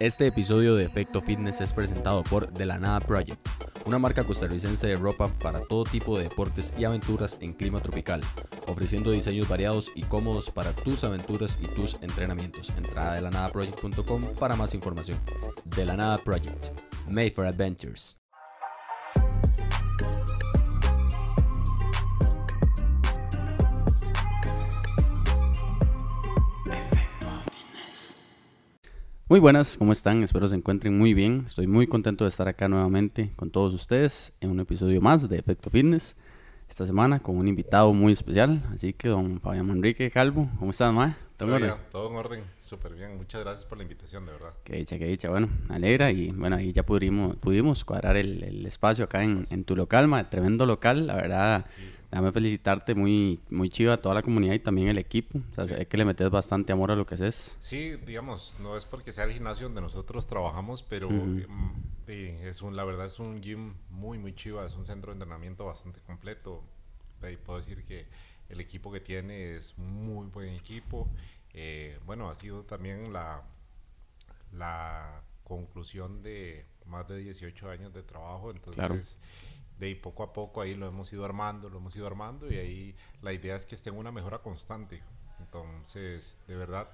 Este episodio de Efecto Fitness es presentado por De la Nada Project, una marca costarricense de ropa para todo tipo de deportes y aventuras en clima tropical, ofreciendo diseños variados y cómodos para tus aventuras y tus entrenamientos. Entrada de la project.com para más información. De la Nada Project, made for adventures. Muy buenas, ¿cómo están? Espero se encuentren muy bien. Estoy muy contento de estar acá nuevamente con todos ustedes en un episodio más de Efecto Fitness. Esta semana con un invitado muy especial, así que don Fabián Manrique Calvo, ¿cómo estás, ma? ¿Todo, en orden? Todo en orden, súper bien. Muchas gracias por la invitación, de verdad. Qué dicha, qué dicha. Bueno, me alegra y bueno, ahí ya pudimos, pudimos cuadrar el, el espacio acá en, en, tu local, ma, tremendo local, la verdad. Sí Déjame felicitarte muy, muy chido a toda la comunidad y también el equipo. O sea, es que le metes bastante amor a lo que haces. Sí, digamos, no es porque sea el gimnasio donde nosotros trabajamos, pero mm, es un, la verdad es un gym muy, muy chido. Es un centro de entrenamiento bastante completo. Ahí puedo decir que el equipo que tiene es muy buen equipo. Eh, bueno, ha sido también la, la conclusión de más de 18 años de trabajo. Entonces, claro de ahí poco a poco ahí lo hemos ido armando, lo hemos ido armando y ahí la idea es que esté en una mejora constante. Entonces, de verdad,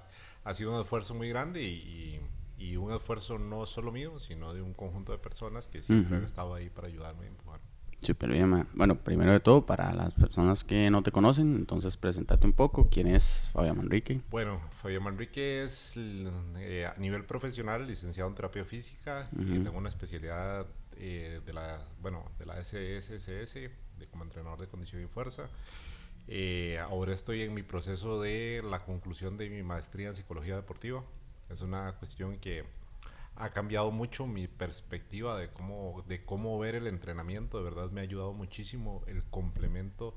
ha sido un esfuerzo muy grande y, y, un esfuerzo no solo mío, sino de un conjunto de personas que siempre han estado ahí para ayudarme a empujar. Súper bien, bueno, primero de todo, para las personas que no te conocen, entonces presentate un poco, ¿quién es Fabián Manrique? Bueno, Fabián Manrique es eh, a nivel profesional licenciado en terapia física y tengo una especialidad eh, de la, bueno, de la SSS, de como entrenador de condición y fuerza. Eh, ahora estoy en mi proceso de la conclusión de mi maestría en psicología deportiva. Es una cuestión que ha cambiado mucho mi perspectiva de cómo, de cómo ver el entrenamiento. De verdad me ha ayudado muchísimo el complemento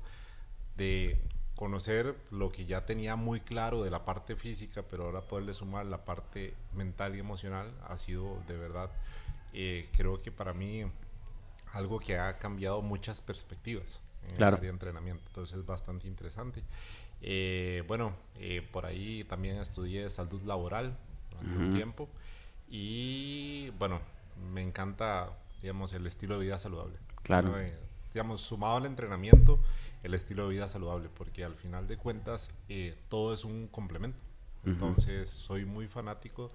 de conocer lo que ya tenía muy claro de la parte física, pero ahora poderle sumar la parte mental y emocional ha sido de verdad eh, creo que para mí algo que ha cambiado muchas perspectivas en el área de entrenamiento. Entonces es bastante interesante. Eh, bueno, eh, por ahí también estudié salud laboral durante un tiempo y bueno, me encanta, digamos, el estilo de vida saludable. Claro. digamos, sumado al entrenamiento, el estilo de vida saludable, porque al final de cuentas todo es un complemento. Entonces, soy muy fanático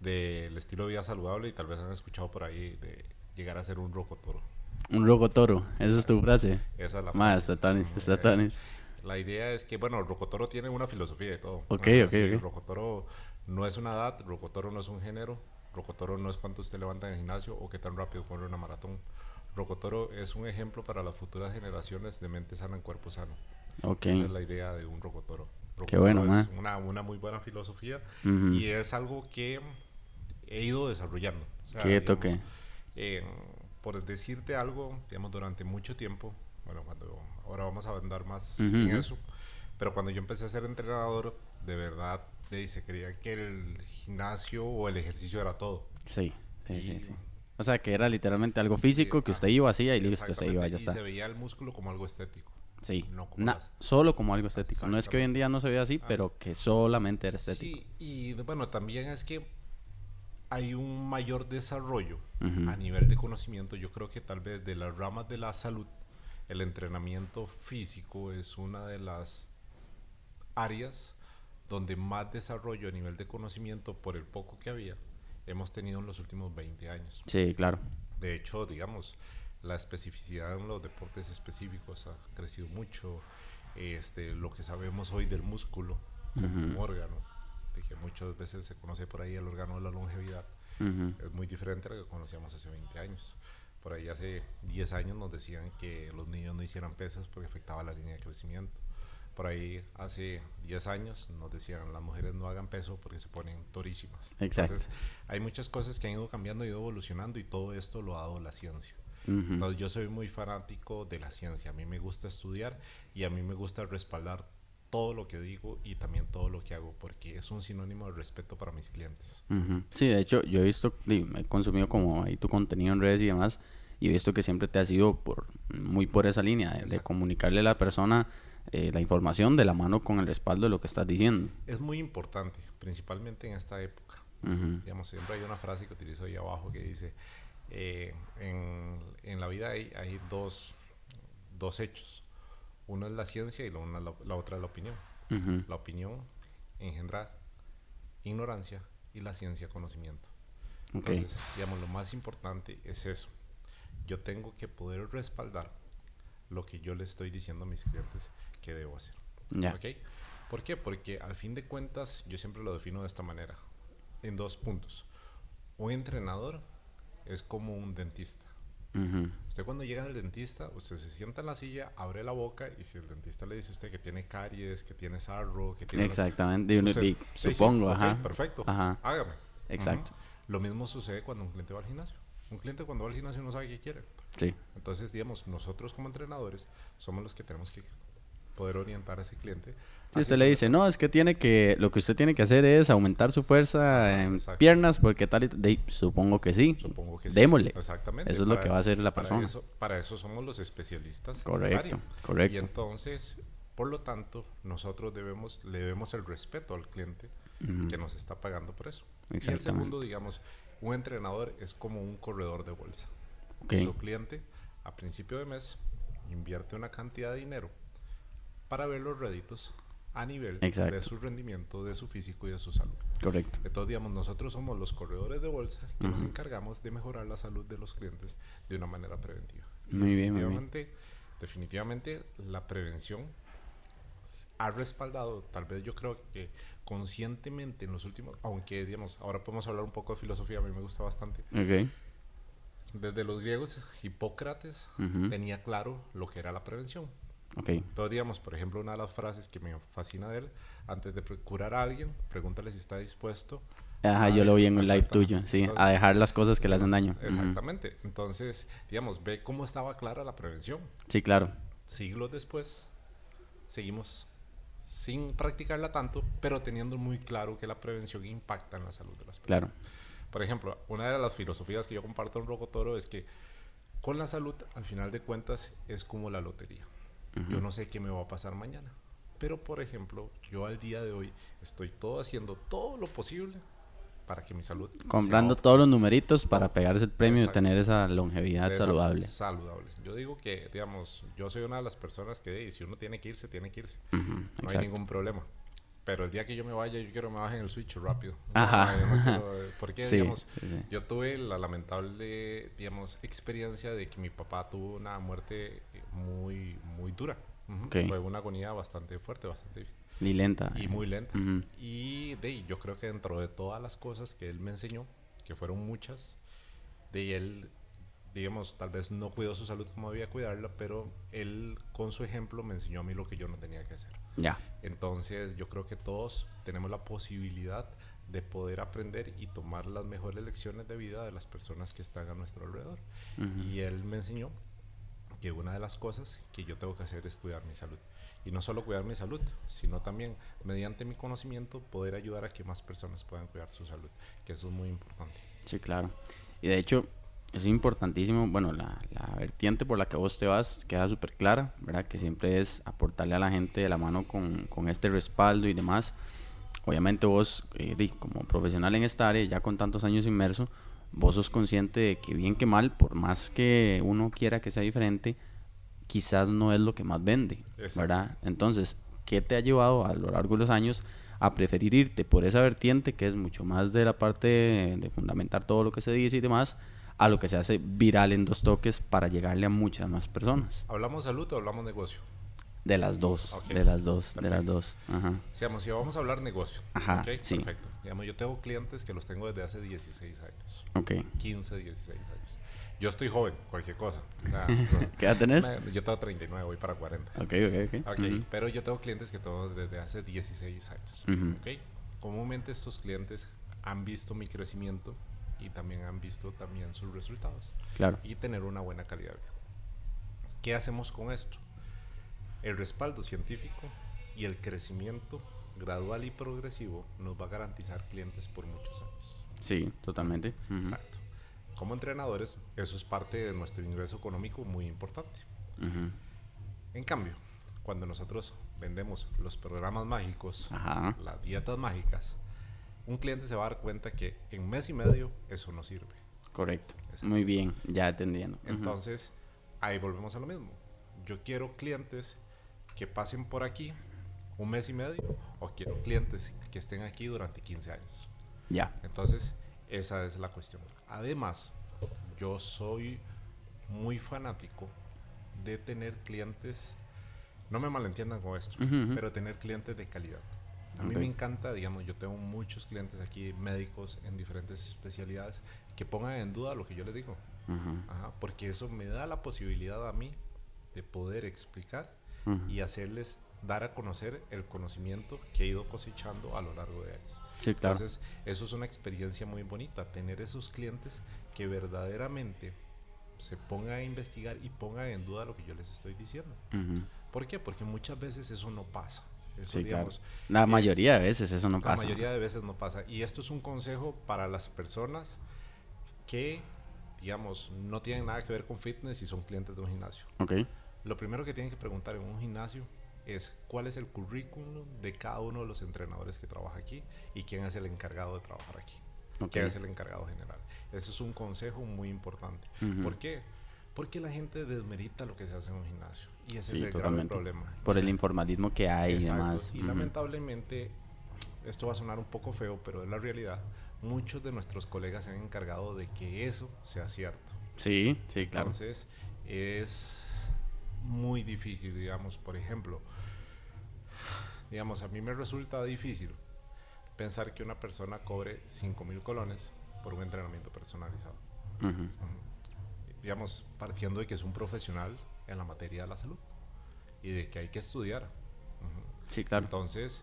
del estilo de vida saludable y tal vez han escuchado por ahí de llegar a ser un rocotoro. Un rocotoro, esa es tu frase. Esa es la frase. Más, está está La idea es que, bueno, Rocotoro tiene una filosofía de todo. Ok, ok, okay. Rocotoro no es una edad, Rocotoro no es un género, Rocotoro no es cuánto usted levanta en el gimnasio o qué tan rápido corre una maratón. Rocotoro es un ejemplo para las futuras generaciones de mente sana en cuerpo sano. Ok. Esa es la idea de un Rocotoro. Qué bueno, es una, una, muy buena filosofía y es algo que he ido desarrollando. ¿Qué toque? Eh, por decirte algo, digamos, durante mucho tiempo, bueno, cuando ahora vamos a andar más en eso, pero cuando yo empecé a ser entrenador, de verdad, se creía que el gimnasio o el ejercicio era todo. Sí, sí, sí, O sea, que era literalmente algo físico que usted iba, hacía y listo, se iba, ya está. Y se veía el músculo como algo estético. Sí, no solo como algo estético. No es que hoy en día no se vea así, pero que solamente era estético. Sí, y bueno, también es que hay un mayor desarrollo a nivel de conocimiento. Yo creo que tal vez de las ramas de la salud, el entrenamiento físico es una de las áreas donde más desarrollo a nivel de conocimiento por el poco que había hemos tenido en los últimos 20 años. Sí, claro. De hecho, digamos, la especificidad en los deportes específicos ha crecido mucho. Este, lo que sabemos hoy del músculo como órgano que muchas veces se conoce por ahí el órgano de la longevidad, es muy diferente a lo que conocíamos hace 20 años. Por ahí hace 10 años nos decían que los niños no hicieran pesas porque afectaba la línea de crecimiento. Por ahí hace 10 años nos decían las mujeres no hagan peso porque se ponen torísimas. Exacto. Entonces hay muchas cosas que han ido cambiando y ido evolucionando y todo esto lo ha dado la ciencia. Entonces yo soy muy fanático de la ciencia. A mí me gusta estudiar y a mí me gusta respaldar todo lo que digo y también todo lo que hago, porque es un sinónimo de respeto para mis clientes. Sí, de hecho, yo he visto, he consumido como ahí tu contenido en redes y demás, y he visto que siempre te ha sido por, muy por esa línea, de, comunicarle a la persona eh, la información de la mano con el respaldo de lo que estás diciendo. Es muy importante, principalmente en esta época, Digamos, siempre hay una frase que utilizo ahí abajo que dice, eh, en, en, la vida hay, hay dos, dos, hechos. Uno es la ciencia y la, una, la, otra es la opinión. La opinión engendra ignorancia y la ciencia conocimiento. Entonces, digamos, lo más importante es eso. Yo tengo que poder respaldar lo que yo le estoy diciendo a mis clientes que debo hacer. ¿Okay? ¿Por qué? Porque al fin de cuentas yo siempre lo defino de esta manera, en dos puntos. Un entrenador es como un dentista. Usted cuando llega al dentista, usted se sienta en la silla, abre la boca y si el dentista le dice a usted que tiene caries, que tiene sarro, que tiene... Exactamente, supongo, ajá. Perfecto, hágame. Exacto. Lo mismo sucede cuando un cliente va al gimnasio. Un cliente cuando va al gimnasio no sabe qué quiere. Sí. Entonces, digamos, nosotros como entrenadores somos los que tenemos que poder orientar a ese cliente. Si usted le dice, no, es que tiene que, lo que usted tiene que hacer es aumentar su fuerza en piernas, porque tal y de, supongo que sí. Supongo que Démosle. Exactamente. Eso es lo que va a hacer la persona. Para eso, para eso somos los especialistas. Correcto, correcto. Y entonces, por lo tanto, nosotros debemos, le debemos el respeto al cliente que nos está pagando por eso. Y el segundo, digamos, un entrenador es como un corredor de bolsa. Su cliente, a principio de mes, invierte una cantidad de dinero para ver los réditos a nivel de su rendimiento, de su físico y de su salud. Correcto. Entonces, digamos, nosotros somos los corredores de bolsa que nos encargamos de mejorar la salud de los clientes de una manera preventiva. Muy bien, definitivamente, muy bien. definitivamente la prevención ha respaldado, tal vez yo creo que conscientemente en los últimos, aunque digamos, ahora podemos hablar un poco de filosofía, a mí me gusta bastante. Okay. Desde los griegos, Hipócrates tenía claro lo que era la prevención. Okay. Entonces, digamos, por ejemplo, una de las frases que me fascina de él, antes de curar a alguien, pregúntale si está dispuesto. Ajá, yo lo vi en un live tuyo, sí, a dejar las cosas que le hacen daño. Exactamente. Entonces, digamos, ve cómo estaba clara la prevención. Sí, claro. Siglos después, seguimos sin practicarla tanto, pero teniendo muy claro que la prevención impacta en la salud de las personas. Claro. Por ejemplo, una de las filosofías que yo comparto en Rocotoro es que con la salud, al final de cuentas, es como la lotería. Yo no sé qué me va a pasar mañana. Pero, por ejemplo, yo al día de hoy estoy todo haciendo todo lo posible para que mi salud... Comprando todos los numeritos para pegarse el premio y tener esa longevidad saludable. Saludable. Yo digo que, digamos, yo soy una de las personas que si uno tiene que irse, tiene que irse. no hay ningún problema. Pero el día que yo me vaya, yo quiero que me bajen el switch rápido. Ajá. porque, digamos, yo tuve la lamentable, digamos, experiencia de que mi papá tuvo una muerte muy, muy dura. Fue una agonía bastante fuerte, bastante. Y lenta. Y muy lenta. Y de yo creo que dentro de todas las cosas que él me enseñó, que fueron muchas, de él, digamos, tal vez no cuidó su salud como debía cuidarla, pero él con su ejemplo me enseñó a mí lo que yo no tenía que hacer. Ya. Entonces yo creo que todos tenemos la posibilidad de poder aprender y tomar las mejores lecciones de vida de las personas que están a nuestro alrededor. Y él me enseñó que una de las cosas que yo tengo que hacer es cuidar mi salud. Y no solo cuidar mi salud, sino también mediante mi conocimiento poder ayudar a que más personas puedan cuidar su salud, que eso es muy importante. Sí, claro. Y de hecho, es importantísimo, bueno, la, la vertiente por la que vos te vas queda súper clara, ¿verdad? Que siempre es aportarle a la gente de la mano con, con este respaldo y demás. Obviamente vos, eh, como profesional en esta área, ya con tantos años inmerso, vos sos consciente de que bien que mal, por más que uno quiera que sea diferente, quizás no es lo que más vende, ¿verdad? Entonces, ¿qué te ha llevado a lo largo de los años a preferir irte por esa vertiente que es mucho más de la parte de, fundamentar todo lo que se dice y demás, a lo que se hace viral en dos toques para llegarle a muchas más personas? ¿Hablamos salud o hablamos negocio? De las dos, de las dos, de las dos. Ajá. Digamos, si vamos a hablar negocio. Ajá, sí. Perfecto. Digamos, yo tengo clientes que los tengo desde hace 16 años. Ok. 15, 16 años. Yo estoy joven, cualquier cosa. ¿Qué edad tenés? Yo tengo 39, voy para 40. Ok, ok, ok. okay Pero yo tengo clientes que tengo desde hace 16 años. okay. Comúnmente estos clientes han visto mi crecimiento y también han visto también sus resultados. Claro. Y tener una buena calidad de vida. ¿Qué hacemos con esto? El respaldo científico y el crecimiento gradual y progresivo nos va a garantizar clientes por muchos años. Sí, totalmente. Exacto como entrenadores, eso es parte de nuestro ingreso económico muy importante. En cambio, cuando nosotros vendemos los programas mágicos, las dietas mágicas, un cliente se va a dar cuenta que en mes y medio eso no sirve. Correcto. Muy bien, ya atendiendo. Entonces, ahí volvemos a lo mismo. Yo quiero clientes que pasen por aquí un mes y medio o quiero clientes que estén aquí durante 15 años. Ya. Entonces, esa es la cuestión. Además, yo soy muy fanático de tener clientes, no me malentiendan con esto, pero tener clientes de calidad. A mí me encanta, digamos, yo tengo muchos clientes aquí, médicos en diferentes especialidades, que pongan en duda lo que yo les digo. porque eso me da la posibilidad a mí de poder explicar y hacerles dar a conocer el conocimiento que he ido cosechando a lo largo de años. Entonces, eso es una experiencia muy bonita, tener esos clientes que verdaderamente se pongan a investigar y pongan en duda lo que yo les estoy diciendo. ¿Por qué? Porque muchas veces eso no pasa. Sí, La eh, mayoría de veces eso no pasa. La mayoría de veces no pasa. Y esto es un consejo para las personas que, digamos, no tienen nada que ver con fitness y son clientes de un gimnasio. Okay. Lo primero que tienen que preguntar en un gimnasio es cuál es el currículum de cada uno de los entrenadores que trabaja aquí y quién es el encargado de trabajar aquí. ¿Quién es el encargado general? Ese es un consejo muy importante. ¿Por qué? Porque la gente desmerita lo que se hace en un gimnasio. Y ese es el gran problema. Por el informalismo que hay y demás. Y lamentablemente, esto va a sonar un poco feo, pero es la realidad. Muchos de nuestros colegas se han encargado de que eso sea cierto. Sí, sí, claro. Entonces, es muy difícil, digamos, por ejemplo, digamos, a mí me resulta difícil pensar que una persona cobre 5 mil colones por un entrenamiento personalizado. Digamos, partiendo de que es un profesional en la materia de la salud y de que hay que estudiar. Sí, claro. Entonces,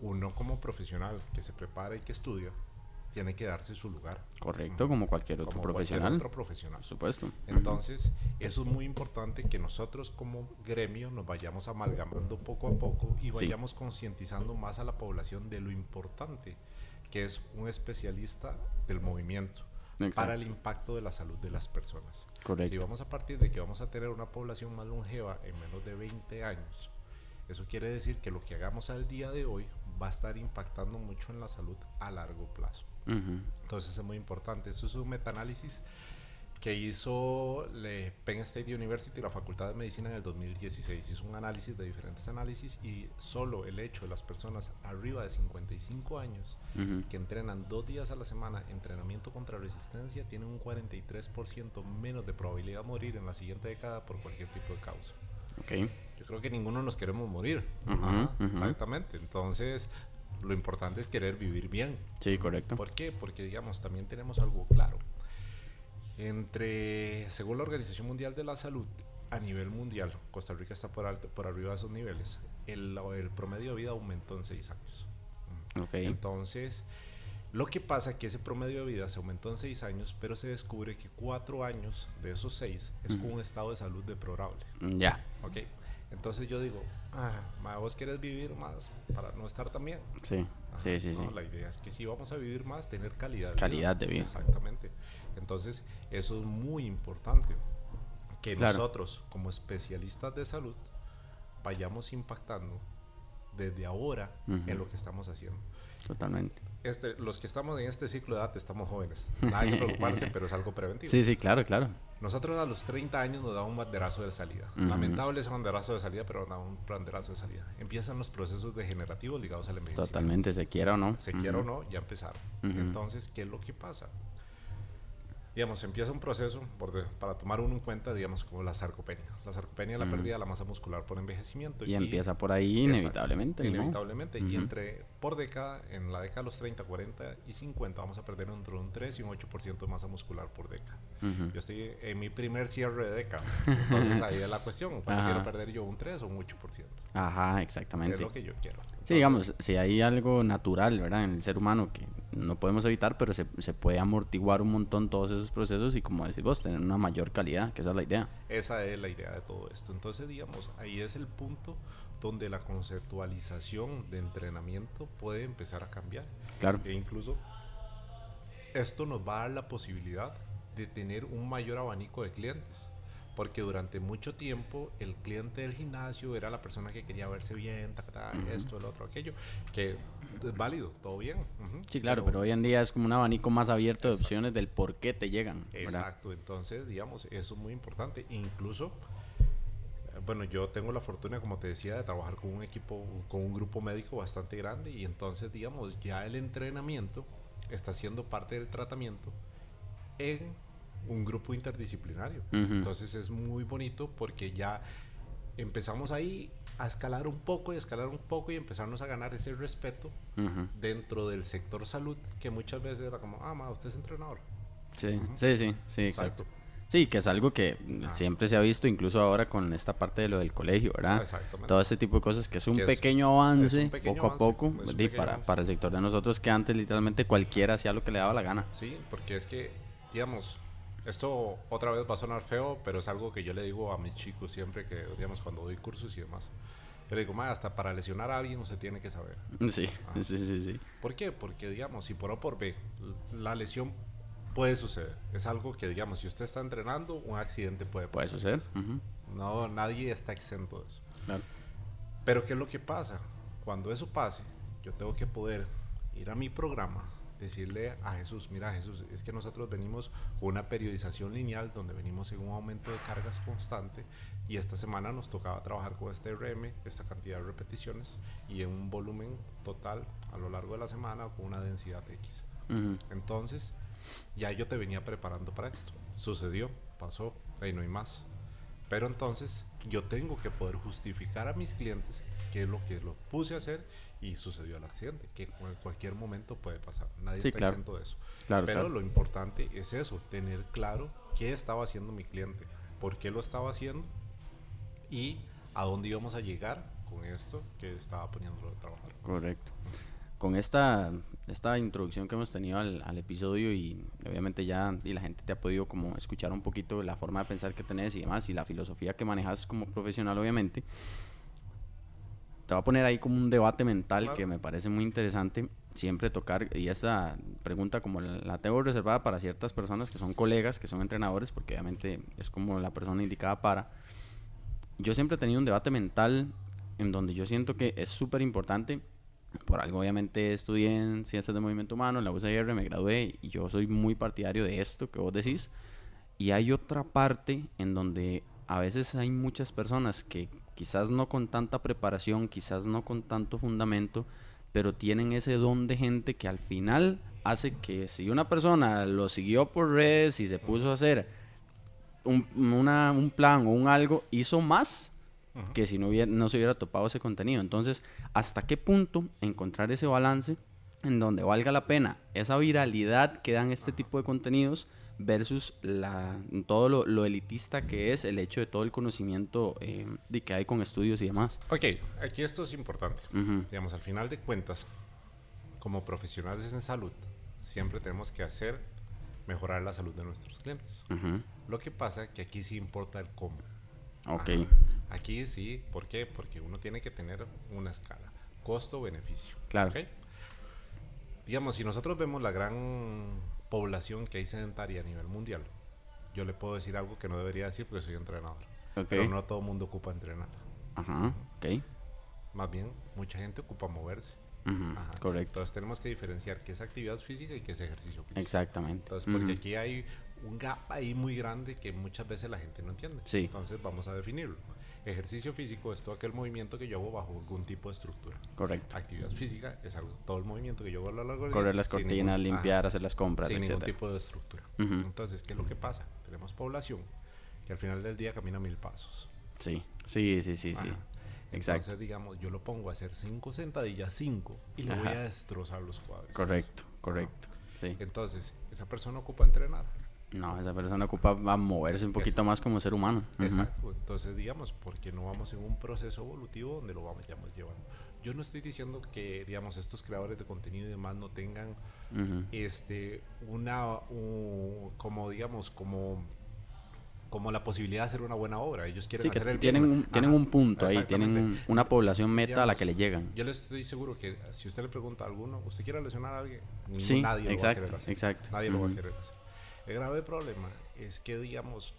uno como profesional que se prepara y que estudia, tiene que darse su lugar. Correcto, como cualquier otro profesional. otro profesional. Por supuesto. Entonces, eso es muy importante que nosotros como gremio nos vayamos amalgamando poco a poco y vayamos concientizando más a la población de lo importante que es un especialista del movimiento para el impacto de la salud de las personas. Correcto. Si vamos a partir de que vamos a tener una población más longeva en menos de 20 años, eso quiere decir que lo que hagamos al día de hoy va a estar impactando mucho en la salud a largo plazo. Entonces es muy importante. Esto es un metaanálisis que hizo le Penn State University, la Facultad de Medicina en el 2016. Hizo un análisis de diferentes análisis y solo el hecho de las personas arriba de 55 años que entrenan dos días a la semana entrenamiento contra resistencia tienen un 43% menos de probabilidad de morir en la siguiente década por cualquier tipo de causa. Okay. Yo creo que ninguno nos queremos morir. Exactamente. Entonces, lo importante es querer vivir bien. Sí, correcto. ¿Por qué? Porque, digamos, también tenemos algo claro. Entre, según la Organización Mundial de la Salud, a nivel mundial, Costa Rica está por, alto, por arriba de esos niveles, el, el promedio de vida aumentó en seis años. Okay. Entonces, lo que pasa es que ese promedio de vida se aumentó en seis años, pero se descubre que cuatro años de esos seis es con un estado de salud deplorable. Ya. Ok. Entonces yo digo, ah, vos quieres vivir más para no estar también. Sí, sí, sí, sí. La idea es que si vamos a vivir más, tener calidad de calidad de vida. Exactamente. Entonces, eso es muy importante. Que nosotros, como especialistas de salud, vayamos impactando desde ahora en lo que estamos haciendo. Totalmente. Este, los que estamos en este ciclo de edad estamos jóvenes. Nada que preocuparse, pero es algo preventivo. Sí, sí, claro, claro. Nosotros a los 30 años nos da un banderazo de salida. Lamentable ese banderazo de salida, pero nos da un banderazo de salida. Empiezan los procesos degenerativos ligados al envejecimiento. Totalmente, se quiera o no. Se quiera o no, ya empezaron. Entonces, ¿qué es lo que pasa? Digamos, empieza un proceso para tomar uno en cuenta, digamos, como la sarcopenia. La sarcopenia es la pérdida de la masa muscular por envejecimiento. Y, empieza por ahí inevitablemente. Inevitablemente. Y entre, por década, en la década de los 30, 40 y 50, vamos a perder entre un 3 y un 8% de masa muscular por década. Yo estoy en mi primer cierre de década. Entonces ahí es la cuestión. ¿Cuánto quiero perder yo? ¿Un 3 o un 8%? Ajá, exactamente. Es lo que yo quiero. sí, digamos, si hay algo natural, ¿verdad? En el ser humano que no podemos evitar, pero se, se, puede amortiguar un montón todos esos procesos y como decís vos, tener una mayor calidad, que esa es la idea. Esa es la idea de todo esto. Entonces, digamos, ahí es el punto donde la conceptualización de entrenamiento puede empezar a cambiar. Claro. E incluso esto nos va a dar la posibilidad de tener un mayor abanico de clientes. Porque durante mucho tiempo el cliente del gimnasio era la persona que quería verse bien, esto, el otro, aquello, que es válido, todo bien. Sí, claro, pero, hoy en día es como un abanico más abierto de opciones del por qué te llegan. Exacto, entonces, digamos, eso es muy importante. Incluso, bueno, yo tengo la fortuna, como te decía, de trabajar con un equipo, con un grupo médico bastante grande y entonces, digamos, ya el entrenamiento está siendo parte del tratamiento en un grupo interdisciplinario. Entonces es muy bonito porque ya empezamos ahí a escalar un poco y escalar un poco y empezarnos a ganar ese respeto dentro del sector salud que muchas veces era como, ah, ma, usted es entrenador. Sí, sí, sí, sí, exacto. Sí, que es algo que siempre se ha visto, incluso ahora con esta parte de lo del colegio, ¿verdad? Exactamente. Todo ese tipo de cosas, que es un, pequeño, avance, poco a poco, para, para el sector de nosotros, que antes literalmente cualquiera hacía lo que le daba la gana. Sí, porque es que, digamos, esto otra vez va a sonar feo, pero es algo que yo le digo a mis chicos siempre que, digamos, cuando doy cursos y demás. Yo le digo, hasta para lesionar a alguien usted tiene que saber. Sí, sí, sí, sí. ¿Por qué? Porque, digamos, si por O por B, la lesión puede suceder. Es algo que, digamos, si usted está entrenando, un accidente puede pasar. Puede suceder. No, nadie está exento de eso. Claro. Pero, ¿qué es lo que pasa? Cuando eso pase, yo tengo que poder ir a mi programa, decirle a Jesús, mira Jesús, es que nosotros venimos con una periodización lineal donde venimos en un aumento de cargas constante y esta semana nos tocaba trabajar con este RM, esta cantidad de repeticiones y en un volumen total a lo largo de la semana con una densidad X. Entonces, ya yo te venía preparando para esto. Sucedió, pasó, ahí no hay más. Pero entonces yo tengo que poder justificar a mis clientes qué es lo que lo puse a hacer y sucedió el accidente, que en cualquier momento puede pasar. Nadie está exento de eso. Pero lo importante es eso, tener claro qué estaba haciendo mi cliente, por qué lo estaba haciendo y a dónde íbamos a llegar con esto que estaba poniéndolo a trabajar. Correcto. Con esta, esta introducción que hemos tenido al, al, episodio y obviamente ya y la gente te ha podido como escuchar un poquito la forma de pensar que tenés y demás y la filosofía que manejas como profesional obviamente, te voy a poner ahí como un debate mental que me parece muy interesante siempre tocar, y esa pregunta como la, tengo reservada para ciertas personas que son colegas, que son entrenadores, porque obviamente es como la persona indicada para. Yo siempre he tenido un debate mental en donde yo siento que es súper importante. Por algo, obviamente, estudié en Ciencias de Movimiento Humano, en la UCR, me gradué y yo soy muy partidario de esto que vos decís. Y hay otra parte en donde a veces hay muchas personas que quizás no con tanta preparación, quizás no con tanto fundamento, pero tienen ese don de gente que al final hace que si una persona lo siguió por redes y se puso a hacer un, un plan o un algo, hizo más que si no, hubiera, no se hubiera topado ese contenido. Entonces, ¿hasta qué punto encontrar ese balance en donde valga la pena esa viralidad que dan este tipo de contenidos? Versus la, todo lo, elitista que es el hecho de todo el conocimiento eh, de que hay con estudios y demás. Ok, aquí esto es importante. Digamos, al final de cuentas, como profesionales en salud, siempre tenemos que hacer mejorar la salud de nuestros clientes. Lo que pasa es que aquí sí importa el cómo. Ok. Aquí sí, ¿por qué? Porque uno tiene que tener una escala, costo-beneficio. Claro. Digamos, si nosotros vemos la gran población que hay sedentaria a nivel mundial, yo le puedo decir algo que no debería decir porque soy entrenador. Pero no todo el mundo ocupa entrenar. Ajá, ok. Más bien, mucha gente ocupa moverse. Correcto. Entonces tenemos que diferenciar qué es actividad física y qué es ejercicio físico. Exactamente. Entonces, porque aquí hay un gap ahí muy grande que muchas veces la gente no entiende. Sí. Entonces vamos a definirlo. Ejercicio físico es todo aquel movimiento que yo hago bajo algún tipo de estructura. Correcto. Actividad física es algo, todo el movimiento que yo hago a lo largo del Correr las cortinas, limpiar, hacer las compras, Sin ningún tipo de estructura. Entonces, ¿qué es lo que pasa? Tenemos población que al final del día camina mil pasos. Sí, sí, sí, sí, sí. Exacto. Entonces, digamos, yo lo pongo a hacer cinco sentadillas, cinco, y le voy a destrozar los cuadros. Correcto, correcto. Sí. Entonces, esa persona ocupa entrenar. No, esa persona ocupa a moverse un poquito más como ser humano. Exacto. Entonces, digamos, porque no vamos en un proceso evolutivo donde lo vamos llevando. Yo no estoy diciendo que, digamos, estos creadores de contenido y demás no tengan este una como digamos como como la posibilidad de hacer una buena obra. Ellos quieren hacer el tienen un, tienen un punto ahí, tienen una población meta a la que le llegan. Yo les estoy seguro que si usted le pregunta a alguno, ¿usted quiere lesionar a alguien? nadie lo va a querer hacer. Exacto. Nadie lo va a querer hacer. El grave problema es que, digamos,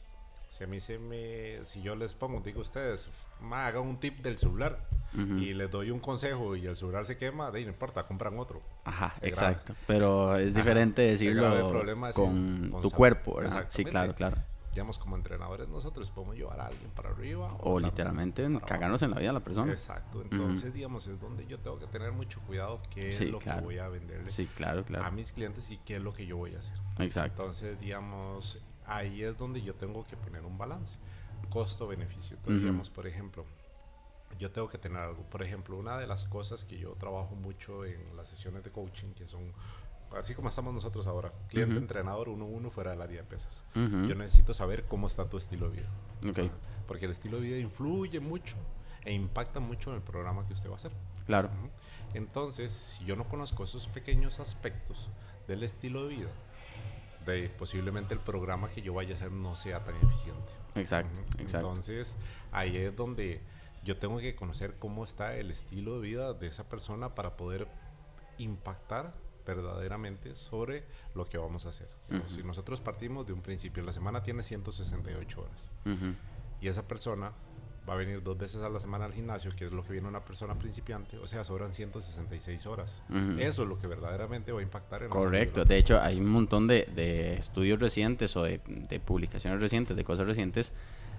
Si a mí se me, si yo les pongo, digo ustedes, ma, hagan un tip del celular y les doy un consejo y el celular se quema, de ahí no importa, compran otro. Ajá, exacto. Pero es diferente decirlo con, tu cuerpo, ¿verdad? Sí, claro, claro. Digamos, como entrenadores nosotros podemos llevar a alguien para arriba. O, literalmente cagarnos en la vida a la persona. Exacto. Entonces, digamos, es donde yo tengo que tener mucho cuidado qué es lo que voy a venderle sí, claro, claro. a mis clientes y qué es lo que yo voy a hacer. Exacto. Entonces, digamos, ahí es donde yo tengo que poner un balance. Costo-beneficio. Entonces, digamos, por ejemplo, yo tengo que tener algo. Por ejemplo, una de las cosas que yo trabajo mucho en las sesiones de coaching, que son así como estamos nosotros ahora, cliente, entrenador, uno uno fuera del área de pesas. Yo necesito saber cómo está tu estilo de vida. Okay. Porque el estilo de vida influye mucho e impacta mucho en el programa que usted va a hacer. Claro. Entonces, si yo no conozco esos pequeños aspectos del estilo de vida, de posiblemente el programa que yo vaya a hacer no sea tan eficiente. Exacto, exacto. Entonces, ahí es donde yo tengo que conocer cómo está el estilo de vida de esa persona para poder impactar verdaderamente sobre lo que vamos a hacer. Si nosotros partimos de un principio, la semana tiene 168 horas. Y esa persona va a venir dos veces a la semana al gimnasio, que es lo que viene una persona principiante, o sea, sobran 166 horas. Eso es lo que verdaderamente va a impactar en Correcto, de hecho hay un montón de, estudios recientes o de, de, publicaciones recientes, de cosas recientes,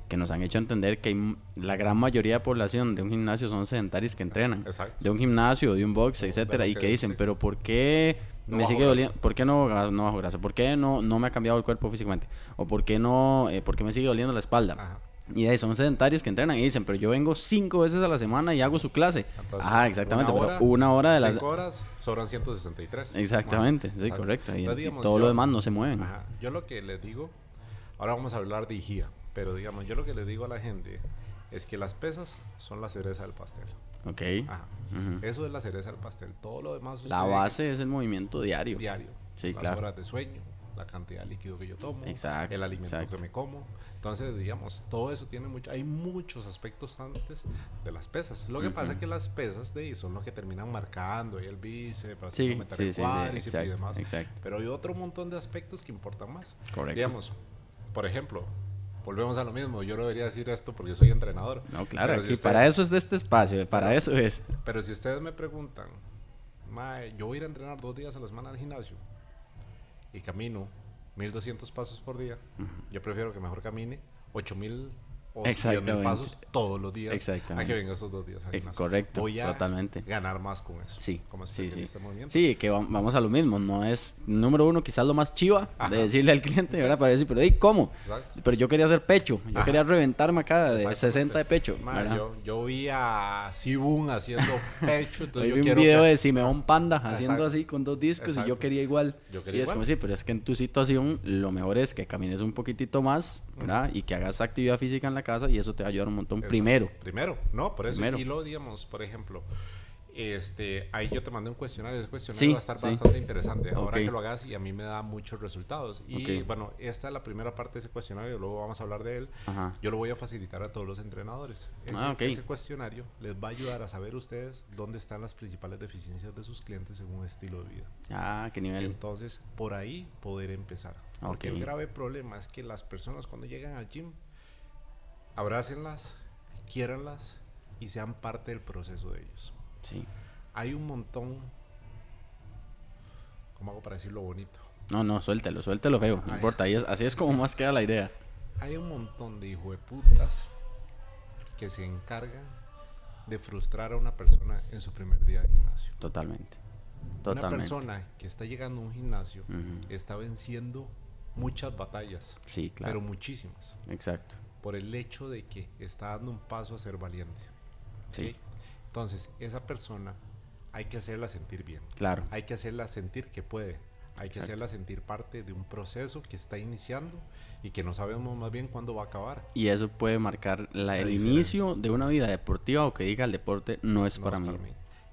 que nos han hecho entender que la gran mayoría de población de un gimnasio son sedentarios que entrenan. De un gimnasio, de un box, etcétera, y que dicen, pero ¿por qué me sigue doliendo? ¿Por qué no, no bajo grasa? ¿Por qué no, no me ha cambiado el cuerpo físicamente? ¿O por qué no, eh, por qué me sigue doliendo la espalda? Y ahí son sedentarios que entrenan y dicen, pero yo vengo cinco veces a la semana y hago su clase. Ajá, exactamente, pero una hora de las... Cinco horas sobran 163. Exactamente, sí, correcto. Y, todo lo demás no se mueven. Yo lo que les digo, ahora vamos a hablar de higiene. Pero digamos, yo lo que le digo a la gente es que las pesas son la cereza del pastel. Ok. Eso es la cereza del pastel. Todo lo demás. La base es el movimiento diario. Diario. Sí, las claro. horas de sueño, la cantidad de líquido que yo tomo, exacto, el alimento que me como. Entonces, digamos, todo eso tiene mucho. Hay muchos aspectos antes de las pesas. Lo que pasa es que las pesas de ahí son lo que terminan marcando y el bíceps, sí, sí, sí, y demás. Exacto. Pero hay otro montón de aspectos que importan más. Correcto. Digamos, por ejemplo, volvemos a lo mismo. Yo no debería decir esto porque soy entrenador. No, claro, y para eso es de este espacio, para eso es. Pero si ustedes me preguntan, yo voy a ir a entrenar dos días a la semana al gimnasio y camino 1200 pasos por día, yo prefiero que mejor camine 8000 Exactamente. pasos todos los días Exactamente. a que venga esos dos días Correcto, Voy a totalmente. ganar más con eso. Sí, como sí, sí. Movimiento. Sí, que vamos a lo mismo. No es, número uno, quizás lo más chiva de decirle al cliente, ¿verdad? Para decir, pero ¿y cómo? Pero yo quería hacer pecho. Yo quería reventarme acá de 60 de pecho. yo, yo, vi a Sibun haciendo pecho. Entonces vi un video de Simeón Panda haciendo así con dos discos y yo quería igual. Yo quería y es como, sí, pero es que en tu situación lo mejor es que camines un poquitito más, ¿verdad? Y que hagas actividad física en la casa y eso te va a ayudar un montón primero. Primero, no, por eso. Y lo, digamos, por ejemplo, este, ahí yo te mandé un cuestionario, ese cuestionario va a estar bastante interesante. Ahora que lo hagas y a mí me da muchos resultados. Y bueno, esta es la primera parte de ese cuestionario, luego vamos a hablar de él. Yo lo voy a facilitar a todos los entrenadores. Ese, ah, ese cuestionario les va a ayudar a saber ustedes dónde están las principales deficiencias de sus clientes según estilo de vida. Ah, qué nivel. Entonces, por ahí poder empezar. Porque el grave problema es que las personas cuando llegan al gym abrácenlas, quiéranlas y sean parte del proceso de ellos. Sí. Hay un montón. ¿Cómo hago para decirlo bonito? No, no, suéltelo, suéltelo feo. No importa, así es como más queda la idea. Hay un montón de hijo de putas que se encargan de frustrar a una persona en su primer día de gimnasio. Totalmente. Totalmente. Una persona que está llegando a un gimnasio está venciendo muchas batallas. Sí, claro. Pero muchísimas. Exacto por el hecho de que está dando un paso a ser valiente. Sí. Entonces, esa persona hay que hacerla sentir bien. Claro. Hay que hacerla sentir que puede. Hay que hacerla sentir parte de un proceso que está iniciando y que no sabemos más bien cuándo va a acabar. Y eso puede marcar la, el inicio de una vida deportiva o que diga el deporte no es, para, mí.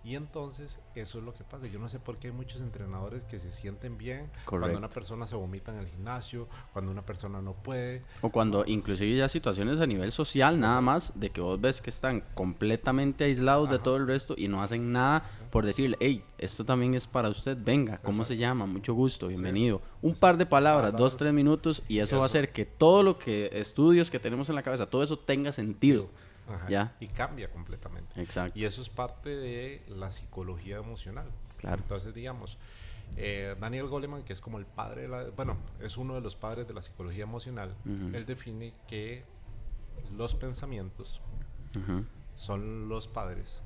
Y entonces eso es lo que pasa. Yo no sé por qué hay muchos entrenadores que se sienten bien cuando una persona se vomita en el gimnasio, cuando una persona no puede. O cuando inclusive ya situaciones a nivel social nada más, de que vos ves que están completamente aislados de todo el resto y no hacen nada por decirle, hey, esto también es para usted, venga, ¿cómo se llama? Mucho gusto, bienvenido. Un par de palabras, dos, tres minutos y eso, va a hacer que todo lo que estudios que tenemos en la cabeza, todo eso tenga sentido. ¿Ya? Y cambia completamente. Exacto. Y eso es parte de la psicología emocional. Claro. Entonces, digamos, eh, Daniel Goleman, que es como el padre de la, bueno, es uno de los padres de la psicología emocional, él define que los pensamientos son los padres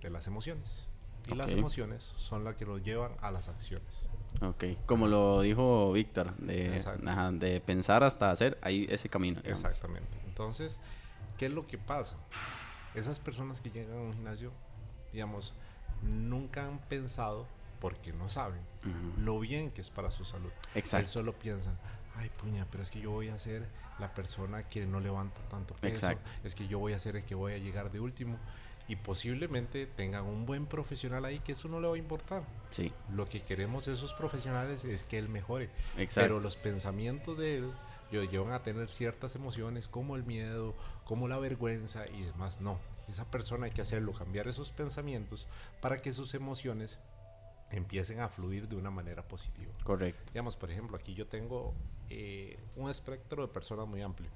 de las emociones. Y las emociones son las que nos llevan a las acciones. Ok, como lo dijo Víctor, de, de, pensar hasta hacer, ahí ese camino. Exactamente. Entonces, ¿qué es lo que pasa? Esas personas que llegan a un gimnasio, digamos, nunca han pensado, porque no saben, lo bien que es para su salud. Exacto. Él solo piensa, ay puña, pero es que yo voy a ser la persona que no levanta tanto peso. Exacto. Es que yo voy a ser el que voy a llegar de último y posiblemente tengan un buen profesional ahí que eso no le va a importar. Sí. Lo que queremos esos profesionales es que él mejore. Pero los pensamientos de él lo llevan a tener ciertas emociones como el miedo, como la vergüenza y demás. No, esa persona hay que hacerlo, cambiar esos pensamientos para que sus emociones empiecen a fluir de una manera positiva. Correcto. Digamos, por ejemplo, aquí yo tengo eh, un espectro de personas muy amplio.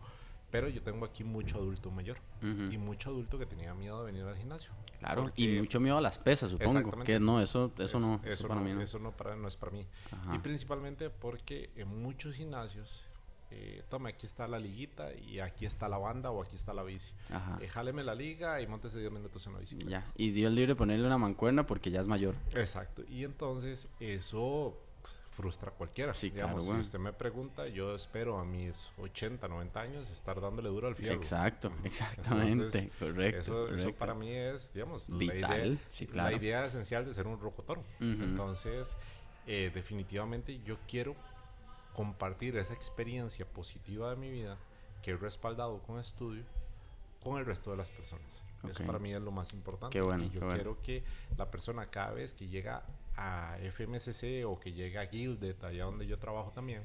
Pero yo tengo aquí mucho adulto mayor y mucho adulto que tenía miedo de venir al gimnasio. Claro, y mucho miedo a las pesas, supongo. Que no, eso, eso, no, eso, para mí no. Eso no, no es para mí. Y principalmente porque en muchos gimnasios, eh, tome, aquí está la liguita y aquí está la banda o aquí está la bici. Eh, jáleme la liga y montese 10 minutos en la bici. Ya, y Dios libre ponerle una mancuerna porque ya es mayor. Exacto, y entonces eso frustra a cualquiera. Sí, Digamos, Si usted me pregunta, yo espero a mis 80, 90 años estar dándole duro al fierro. Exacto, exactamente, correcto, eso, para mí es, digamos, Vital, la, idea, sí, claro. la idea esencial de ser un rocotor. Entonces, eh, definitivamente yo quiero compartir esa experiencia positiva de mi vida que he respaldado con estudio con el resto de las personas. Eso para mí es lo más importante. Qué bueno, y yo quiero que la persona cada vez que llega a FMCC o que llegue a Gildet, allá donde yo trabajo también,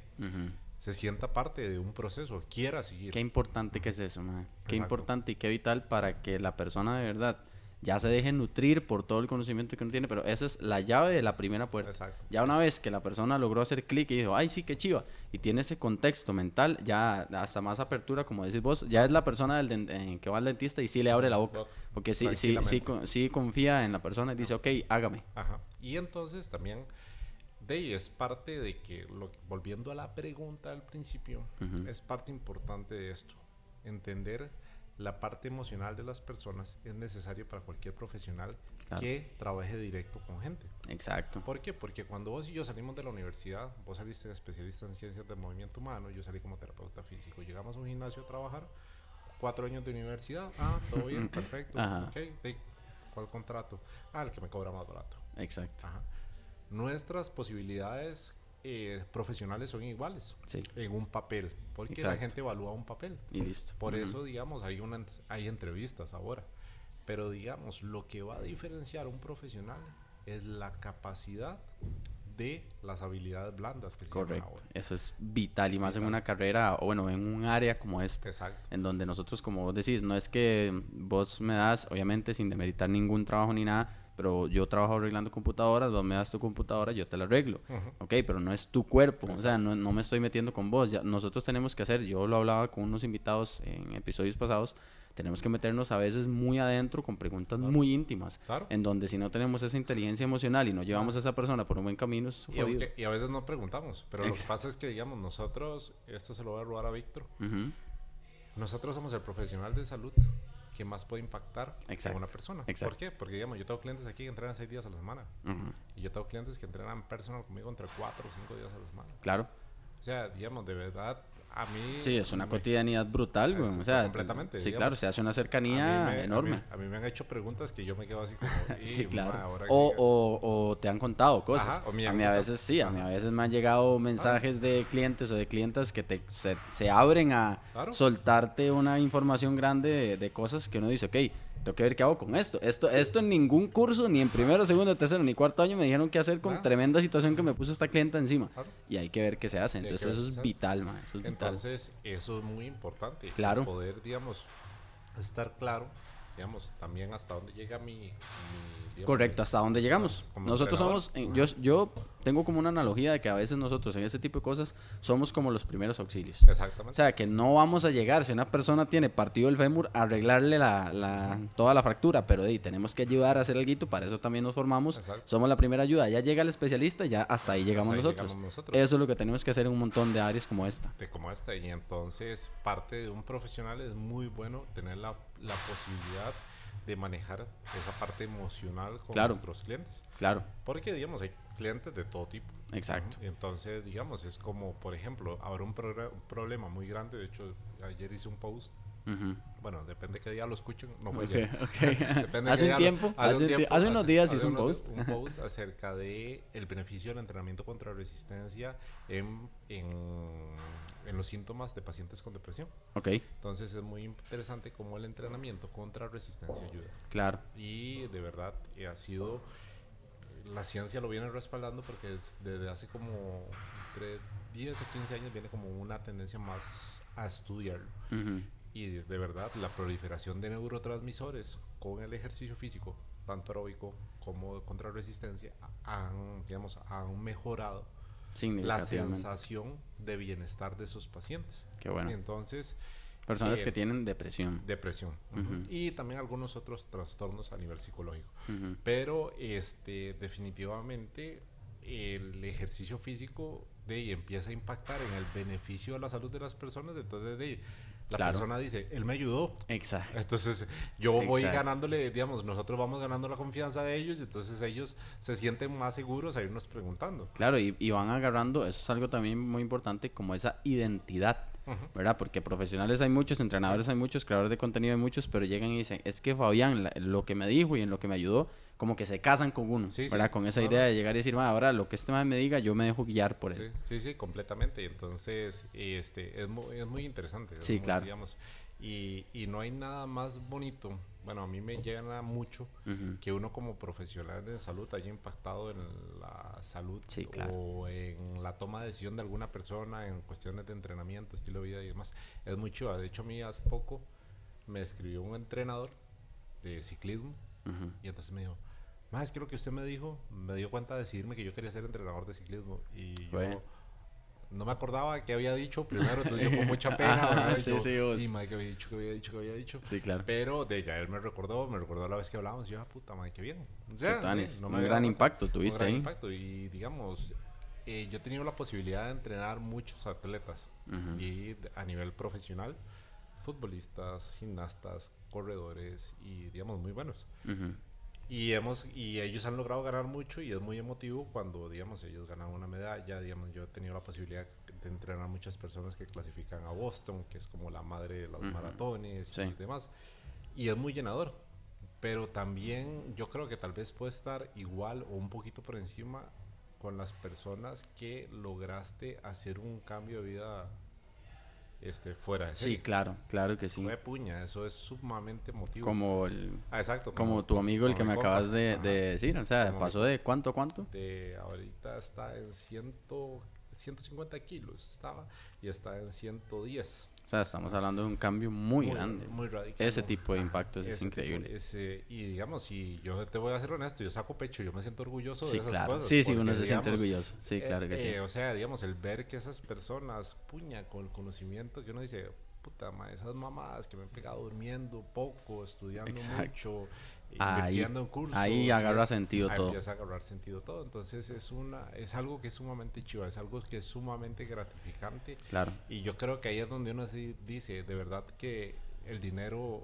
se sienta parte de un proceso, quiera seguir. Qué importante que es eso, man. Qué importante y qué vital para que la persona de verdad ya se deje nutrir por todo el conocimiento que uno tiene, pero esa es la llave de la primera puerta. Ya una vez que la persona logró hacer clic y dijo, ay, sí, qué chiva, y tiene ese contexto mental, ya hasta más apertura, como decís vos, ya es la persona del que va al dentista y sí le abre la boca, porque sí, sí, sí, sí, confía en la persona y dice, ok, hágame. Ajá. Y entonces también, de ahí es parte de que, lo, volviendo a la pregunta al principio, es parte importante de esto, entender la parte emocional de las personas es necesario para cualquier profesional que trabaje directo con gente. Exacto. ¿Por qué? Porque cuando vos y yo salimos de la universidad, vos saliste especialista en ciencias del movimiento humano, yo salí como terapeuta físico, llegamos a un gimnasio a trabajar, cuatro años de universidad, ah, todo bien, perfecto, ok, ¿cuál contrato? Ah, el que me cobra más barato. Exacto. Ajá. Nuestras posibilidades eh, profesionales son iguales en un papel, porque la gente evalúa un papel. Y listo. Por eso, digamos, hay, una, hay entrevistas ahora. Pero, digamos, lo que va a diferenciar a un profesional es la capacidad de las habilidades blandas que se Correcto. Ahora. Eso es vital y más en una carrera o bueno, en un área como esta. Exacto. En donde nosotros, como vos decís, no es que vos me das, obviamente sin demeritar ningún trabajo ni nada, pero yo trabajo arreglando computadoras, vos me das tu computadora, yo te la arreglo. Ok, pero no es tu cuerpo, o sea, no, no, me estoy metiendo con vos. Ya, nosotros tenemos que hacer, yo lo hablaba con unos invitados en episodios pasados, tenemos que meternos a veces muy adentro con preguntas muy íntimas, en donde si no tenemos esa inteligencia emocional y no llevamos a esa persona por un buen camino, es y, y, a veces no preguntamos, pero lo que pasa es que, digamos, nosotros, esto se lo voy a robar a Víctor, nosotros somos el profesional de salud que más puede impactar a una persona. ¿Por qué? Porque, digamos, yo tengo clientes aquí que entrenan seis días a la semana. Y yo tengo clientes que entrenan personal conmigo entre cuatro o cinco días a la semana. Claro. O sea, digamos, de verdad, a mí... Sí, es una cotidianidad brutal, güey. O sea, completamente. Sí, claro, se hace una cercanía enorme. A mí, me han hecho preguntas que yo me quedo así como... sí, claro. O, o, o, te han contado cosas. a mí a veces sí, a mí a veces me han llegado mensajes de clientes o de clientas que te, se, se abren a soltarte una información grande de, de, cosas que uno dice, ok, tengo que ver qué hago con esto. Esto, esto en ningún curso, ni en primero, segundo, tercero, ni cuarto año me dijeron qué hacer con Ah. tremenda situación que me puso esta clienta encima. Claro. Y hay que ver qué se hace. Entonces eso es vital, ma, Eso es vital. Entonces, eso es muy importante. Claro. Poder, digamos, estar claro, digamos, también hasta dónde llega mi... mi, digamos, Correcto, hasta dónde llegamos. Nosotros somos, eh, yo, yo tengo como una analogía de que a veces nosotros en ese tipo de cosas somos como los primeros auxilios. O Exactamente. sea, que no vamos a llegar, si una persona tiene partido el fémur, a arreglarle la, la- toda la fractura, pero di, tenemos que ayudar a hacer algo, para eso también nos formamos, Exacto. somos la primera ayuda, ya llega el especialista, ya hasta ahí llegamos ahí nosotros. llegamos nosotros. Eso es lo que tenemos que hacer en un montón de áreas como esta. de como esta y entonces parte de un profesional es muy bueno tener la, la posibilidad de manejar esa parte emocional con Claro. nuestros clientes Claro, porque digamos hay clientes de todo tipo exacto. Ujú. entonces digamos es como por ejemplo ahora un, un problema muy grande de hecho ayer hice un post Ujú. bueno depende qué día lo escuchen no fue Ok, ayer ok. Depende hace un día lo- tiempo, hace, un ti- tiempo, hace unos días hice hace un post. un post acerca de el beneficio del entrenamiento contra resistencia en, en, en los síntomas de pacientes con depresión. Ok, Entonces es muy interesante cómo el entrenamiento contra resistencia ayuda. claro. Y de verdad eh, ha sido, la ciencia lo viene respaldando porque es- desde hace como entre 10 a 15 años viene como una tendencia más a estudiarlo. Ujú. Y de, verdad, la proliferación de neurotransmisores con el ejercicio físico, tanto aeróbico como contra resistencia, han, digamos, han mejorado la sensación de bienestar de esos pacientes. Qué bueno. Entonces, Personas eh, que tienen depresión. depresión y también algunos otros trastornos a nivel psicológico. Pero este, definitivamente el ejercicio físico de ahí empieza a impactar en el beneficio de la salud de las personas. Entonces, de ahí, la Claro. persona dice, él me ayudó. Exacto. Entonces, yo voy Exacto. ganándole, digamos, nosotros vamos ganando la confianza de ellos, y entonces ellos se sienten más seguros a irnos preguntando. Claro, y, y van agarrando, eso es algo también muy importante, como esa identidad, ¿verdad? Porque profesionales hay muchos, entrenadores hay muchos, creadores de contenido hay muchos, pero llegan y dicen, es que Fabián, la- lo que me dijo y en lo que me ayudó, como que se casan con uno, Sí, sí, ¿verdad? Con esa claro. idea de llegar y decir, "Ma, ahora lo que este man me diga, yo me dejo guiar por él. sí, sí, completamente. Entonces, este, es, mu- es muy interesante. es Sí, muy, claro. Digamos, y, y no hay nada más bonito, bueno, a mí me llena mucho que uno como profesional de salud haya impactado en la salud Sí, claro. o en la toma de decisión de alguna persona en cuestiones de entrenamiento, estilo de vida y demás. Es muy chiva. De hecho, a mí hace poco me escribió un entrenador de ciclismo y entonces me dijo, más es que lo que usted me dijo, me dio cuenta de decidirme que yo quería ser entrenador de ciclismo. Y Bueno. yo no me acordaba qué había dicho primero, entonces yo con mucha pena. Y sí, yo, sí, vos. "Y, mae, que había dicho, que había dicho, que había dicho. Sí, claro. Pero de ella, él me recordó, me recordó la vez que hablábamos, y yo, ah, puta madre, qué bien. O sea, no Un me gran impacto tuviste Un gran ahí. impacto, y digamos, eh, yo he tenido la posibilidad de entrenar muchos atletas, y a nivel profesional, futbolistas, gimnastas, corredores, y digamos, muy buenos. Ujú. Y, hemos, y ellos han logrado ganar mucho y es muy emotivo cuando, digamos, ellos ganan una medalla. Digamos, yo he tenido la posibilidad de entrenar a muchas personas que clasifican a Boston, que es como la madre de los Ujú. maratones Sí. y demás. Y es muy llenador. Pero también yo creo que tal vez puede estar igual o un poquito por encima con las personas que lograste hacer un cambio de vida este, fuera de Sí, serie. claro, claro que sí. Fue puña, eso es sumamente emotivo. Como, el, Ah, exacto. como tu amigo el que me acabas de, decir, o sea, Como pasó de cuánto a cuánto. de ahorita está en 100, 150 kilos estaba y está en 110 O sea, estamos hablando de un cambio muy, grande. muy radical Ese tipo de Ajá, impactos es ese tipo, increíble. ese- y digamos y yo te voy a ser honesto yo saco pecho yo me siento orgulloso Sí, de esas claro. cosas Sí, sí, uno se siente digamos, orgulloso. Sí, eh, claro que sí. eh, o sea digamos el ver que esas personas puña con el conocimiento que uno dice puta ma, esas mamadas que me han pegado durmiendo poco estudiando Exacto. mucho Ahí- en cursos ahí agarra sentido ahí todo. empieza a agarrar sentido todo. Entonces es una es algo que es sumamente chiva, es algo que es sumamente gratificante Claro. y yo creo que ahí es donde uno dice de verdad que el dinero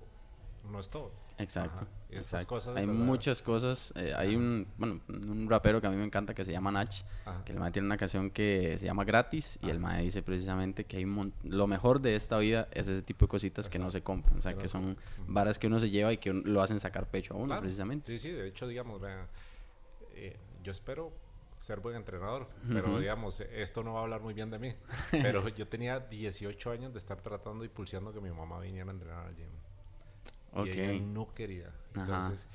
no es todo. Exacto. Ajá, estas exacto. cosas, hay ¿verdad? muchas cosas. eh, hay un, bueno, un rapero que a mí me encanta que se llama Nach, Ajá. que el mae tiene una canción que se llama Gratis y el mae dice precisamente que hay un lo mejor de esta vida es ese tipo de cositas que no se compran, o sea, Que son varas que uno se lleva y que lo hacen sacar pecho a uno Claro. precisamente. Sí, sí, de hecho, digamos, vean, eh, yo espero ser buen entrenador, pero digamos, esto no va a hablar muy bien de mí. Pero yo tenía 18 años de estar tratando y pulseando que mi mamá viniera a entrenar al gym. Y ella no quería. Entonces,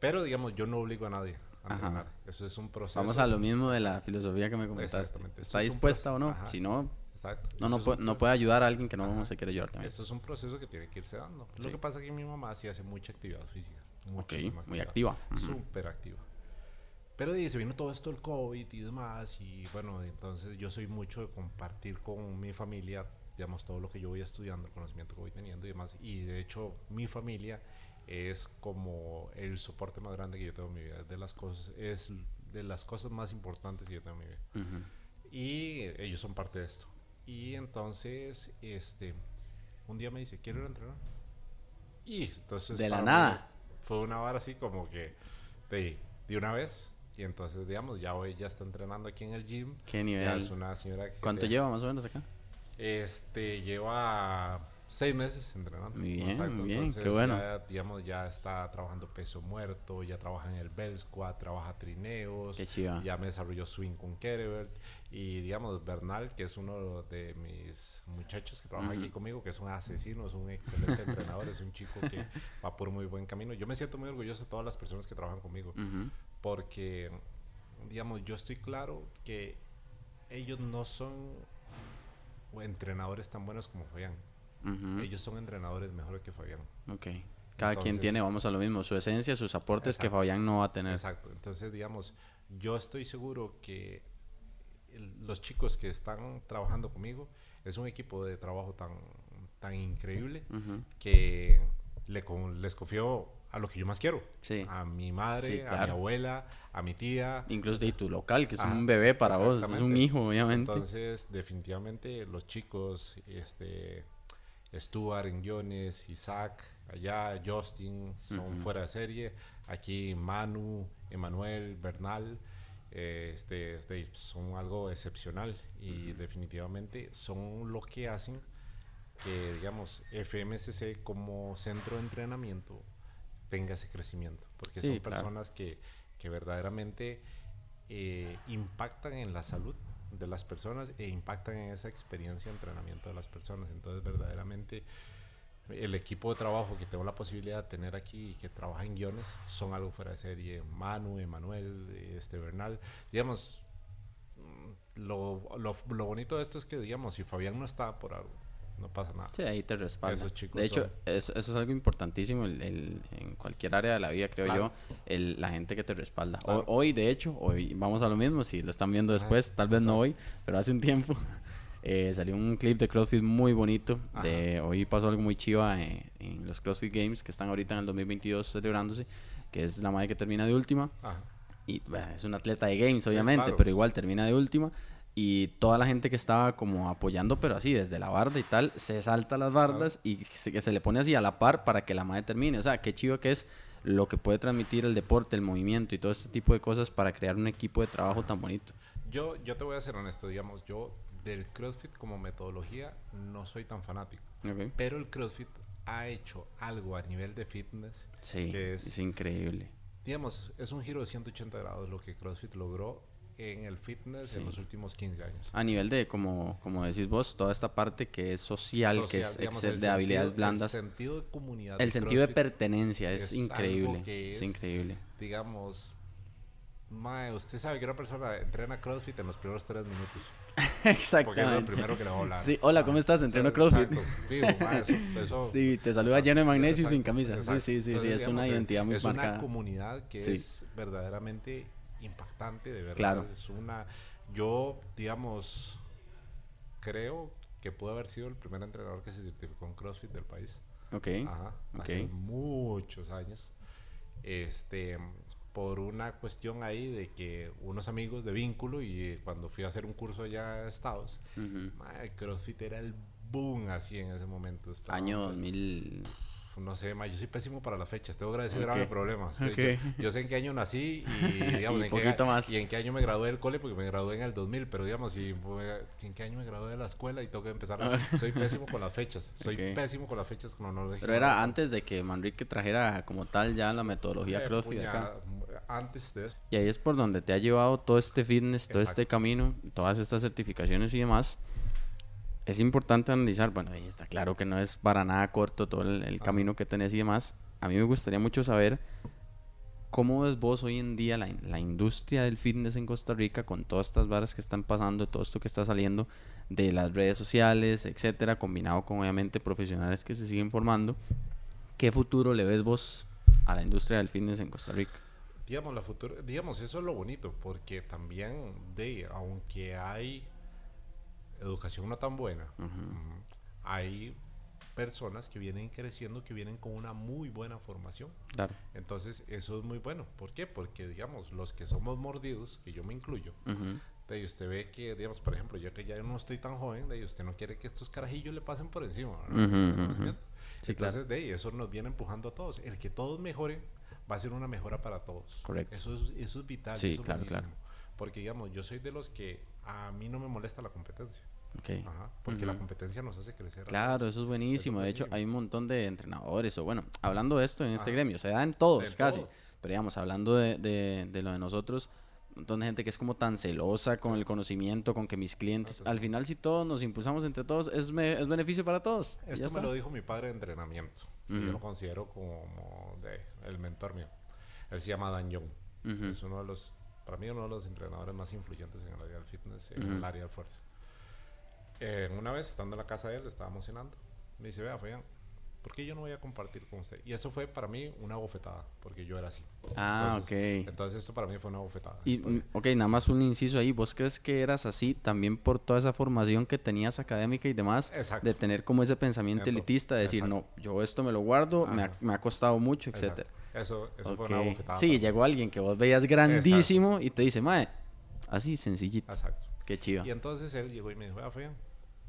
pero digamos, yo no obligo a nadie a entrenar. Eso es un proceso. Vamos a lo mismo de la filosofía que me comentaste. ¿Está dispuesta o no? Si no, no, no, puede, no puede ayudar a alguien que no se quiere ayudar también. Esto es un proceso que tiene que irse dando. Lo que pasa es que mi mamá sí hace mucha actividad física. Ok, muy activa. Súper activa. Pero se vino todo esto el COVID y demás. Y bueno, entonces yo soy mucho de compartir con mi familia, digamos, todo lo que yo voy estudiando, el conocimiento que voy teniendo y demás. Y de hecho, mi familia es como el soporte más grande que yo tengo en mi vida. de las cosas, es de las cosas más importantes que yo tengo en mi vida. Y ellos son parte de esto. Y entonces, este, un día me dice, quiero ir a entrenar. Y entonces... De la nada. Fue una hora así como que de, de una vez. Y entonces, digamos, ya hoy ya está entrenando aquí en el gym. ¿Qué nivel? es una señora ¿Cuánto lleva más o menos acá? Este, lleva seis meses entrenando. Bien, bien, qué bueno. Ya, digamos, ya está trabajando peso muerto, ya trabaja en el Bell Squad, trabaja trineos. Qué chiva. Ya me desarrolló swing con Kerebert. Y digamos, Bernal, que es uno de mis muchachos que trabaja aquí conmigo, que es un asesino, es un excelente entrenador, es un chico que va por muy buen camino. Yo me siento muy orgulloso de todas las personas que trabajan conmigo, porque, digamos, yo estoy claro que ellos no son entrenadores tan buenos como Fabián. Ellos son entrenadores mejores que Fabián. Ok. Cada quien tiene, vamos a lo mismo, su esencia, sus aportes que Fabián no va a tener. Exacto. Entonces, digamos, yo estoy seguro que los chicos que están trabajando conmigo es un equipo de trabajo tan, tan increíble que le, les confío a lo que yo más quiero. Sí. A mi madre, a mi abuela, a mi tía. Incluso de tu local, que es un bebé para vos, es un hijo, obviamente. Entonces, definitivamente los chicos, este, Stuart guiones, Isaac, allá, Justin, son fuera de serie. Aquí Manu, Emanuel, Bernal, eh, este, este, son algo excepcional y definitivamente son lo que hacen que, digamos, FMCC como centro de entrenamiento tenga ese crecimiento, porque son personas que, que verdaderamente eh, impactan en la salud de las personas e impactan en esa experiencia de entrenamiento de las personas. Entonces, verdaderamente, el equipo de trabajo que tengo la posibilidad de tener aquí y que trabaja en guiones son algo fuera de serie. Manu, Emanuel, este Bernal, digamos, mm, lo, lo, lo bonito de esto es que, digamos, si Fabián no está por algo, no pasa nada. Sí, ahí te respalda. de hecho, eso, es algo importantísimo el, en cualquier área de la vida, creo yo, el, la gente que te respalda. Hoy, de hecho, hoy vamos a lo mismo, si lo están viendo después, tal vez no hoy, pero hace un tiempo eh, salió un clip de CrossFit muy bonito. De, hoy pasó algo muy chiva eh, en los CrossFit Games que están ahorita en el 2022 celebrándose, que es la madre que termina de última. Y es un atleta de games, obviamente, pero igual termina de última y toda la gente que estaba como apoyando, pero así desde la barda y tal, se salta las bardas y se, se le pone así a la par para que la madre termine. O sea, qué chido que es lo que puede transmitir el deporte, el movimiento y todo este tipo de cosas para crear un equipo de trabajo tan bonito. Yo, yo te voy a ser honesto, digamos, yo del CrossFit como metodología no soy tan fanático, pero el CrossFit ha hecho algo a nivel de fitness sí, que es, es increíble. Digamos, es un giro de 180 grados lo que CrossFit logró en el fitness en los últimos 15 años. A nivel de, como, como decís vos, toda esta parte que es social, que es de habilidades blandas. El sentido de comunidad. El sentido de pertenencia es, increíble. es, increíble. Digamos, mae, usted sabe que una persona entrena CrossFit en los primeros tres minutos. Exactamente. Porque es lo primero que le va a hablar. Sí, hola, ¿cómo estás? Entreno CrossFit. sí, te saluda lleno de magnesio sin camisa. Sí, sí, sí, es una identidad muy marcada. Es una comunidad que es verdaderamente impactante, de verdad. Es una. Yo, digamos, creo que pudo haber sido el primer entrenador que se certificó en CrossFit del país. Ok. Ajá. Hace muchos años. Este, por una cuestión ahí de que unos amigos de vínculo y cuando fui a hacer un curso allá a Estados, CrossFit era el boom así en ese momento. Año 2000 no sé, yo soy pésimo para las fechas, tengo graves okay. graves problemas. Yo, sé en qué año nací y, digamos, en, qué, más. y en qué año me gradué del cole, porque me gradué en el 2000, pero digamos, y, en qué año me gradué de la escuela y tengo que empezar. A, soy pésimo con las fechas, soy pésimo con las fechas cronológicas. Pero era antes de que Manrique trajera como tal ya la metodología eh, CrossFit acá. Antes de eso. Y ahí es por donde te ha llevado todo este fitness, todo este camino, todas estas certificaciones y demás es importante analizar, bueno, está claro que no es para nada corto todo el, camino que tenés y demás, a mí me gustaría mucho saber cómo ves vos hoy en día la, la industria del fitness en Costa Rica con todas estas varas que están pasando, todo esto que está saliendo de las redes sociales, etcétera, combinado con obviamente profesionales que se siguen formando. ¿Qué futuro le ves vos a la industria del fitness en Costa Rica? Digamos, la futuro, digamos, eso es lo bonito, porque también de, aunque hay educación no tan buena, mm, hay personas que vienen creciendo, que vienen con una muy buena formación. Claro. Entonces, eso es muy bueno. ¿Por qué? Porque, digamos, los que somos mordidos, que yo me incluyo, de ahí usted ve que, digamos, por ejemplo, yo que ya no estoy tan joven, de ahí usted no quiere que estos carajillos le pasen por encima. Sí, Entonces, de ahí eso nos viene empujando a todos. El que todos mejoren va a ser una mejora para todos. Correcto. Eso es, eso es vital. Sí, eso es claro, claro. Porque, digamos, yo soy de los que a mí no me molesta la competencia. Okay. Ajá, porque la competencia nos hace crecer. Claro, eso es buenísimo. de hecho, hay un montón de entrenadores, o bueno, hablando de esto en este gremio, se da en todos casi. Pero digamos, hablando de, de, de, lo de nosotros, un montón de gente que es como tan celosa con el conocimiento, con que mis clientes, al final si todos nos impulsamos entre todos, es, me, es beneficio para todos. Esto me lo dijo mi padre de entrenamiento. Yo lo considero como de, el mentor mío. Él se llama Dan Young. Es uno de los, para mí, uno de los entrenadores más influyentes en el área del fitness, en el área del fuerza. Eh, una vez, estando en la casa de él, estábamos cenando. Me dice, vea, Fabián, ¿por qué yo no voy a compartir con usted? Y eso fue para mí una bofetada, porque yo era así. Ah, ok. Entonces esto para mí fue una bofetada. Y, mm, ok, nada más un inciso ahí. ¿Vos crees que eras así también por toda esa formación que tenías académica y demás? Exacto. De tener como ese pensamiento elitista, de decir, no, yo esto me lo guardo, me ha, me ha, costado mucho, etcétera. Eso, eso fue una bofetada. Sí, llegó alguien que vos veías grandísimo y te dice, mae, así sencillito. Exacto. Qué chido. Y entonces él llegó y me dijo, vea, Fabián,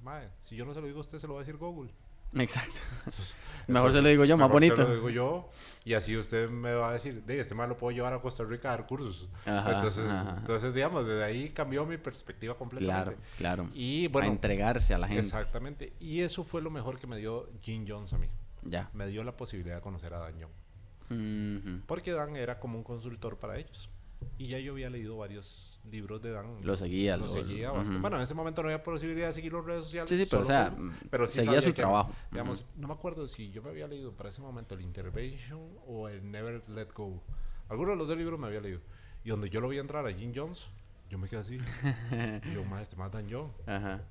Mae, si yo no se lo digo a usted, se lo va a decir Google. Exacto. mejor se lo digo yo, más bonito. Se lo digo yo y así usted me va a decir, de este mal lo puedo llevar a Costa Rica a dar cursos. entonces, entonces, digamos, desde ahí cambió mi perspectiva completamente. Claro, claro. Y bueno, a entregarse a la gente. Exactamente. Y eso fue lo mejor que me dio Jim Jones a mí. Ya. Me dio la posibilidad de conocer a Dan Young. Porque Dan era como un consultor para ellos. Y ya yo había leído varios libros de Dan. Lo seguía, lo, seguía Bueno, en ese momento no había posibilidad de seguir las redes sociales. Sí, sí, pero o sea, pero seguía su trabajo. Digamos, no me acuerdo si yo me había leído para ese momento el Intervention o el Never Let Go. Alguno de los dos libros me había leído. Y donde yo lo vi entrar a Jim Jones, yo me quedé así. y yo, más este más Dan John. Ajá.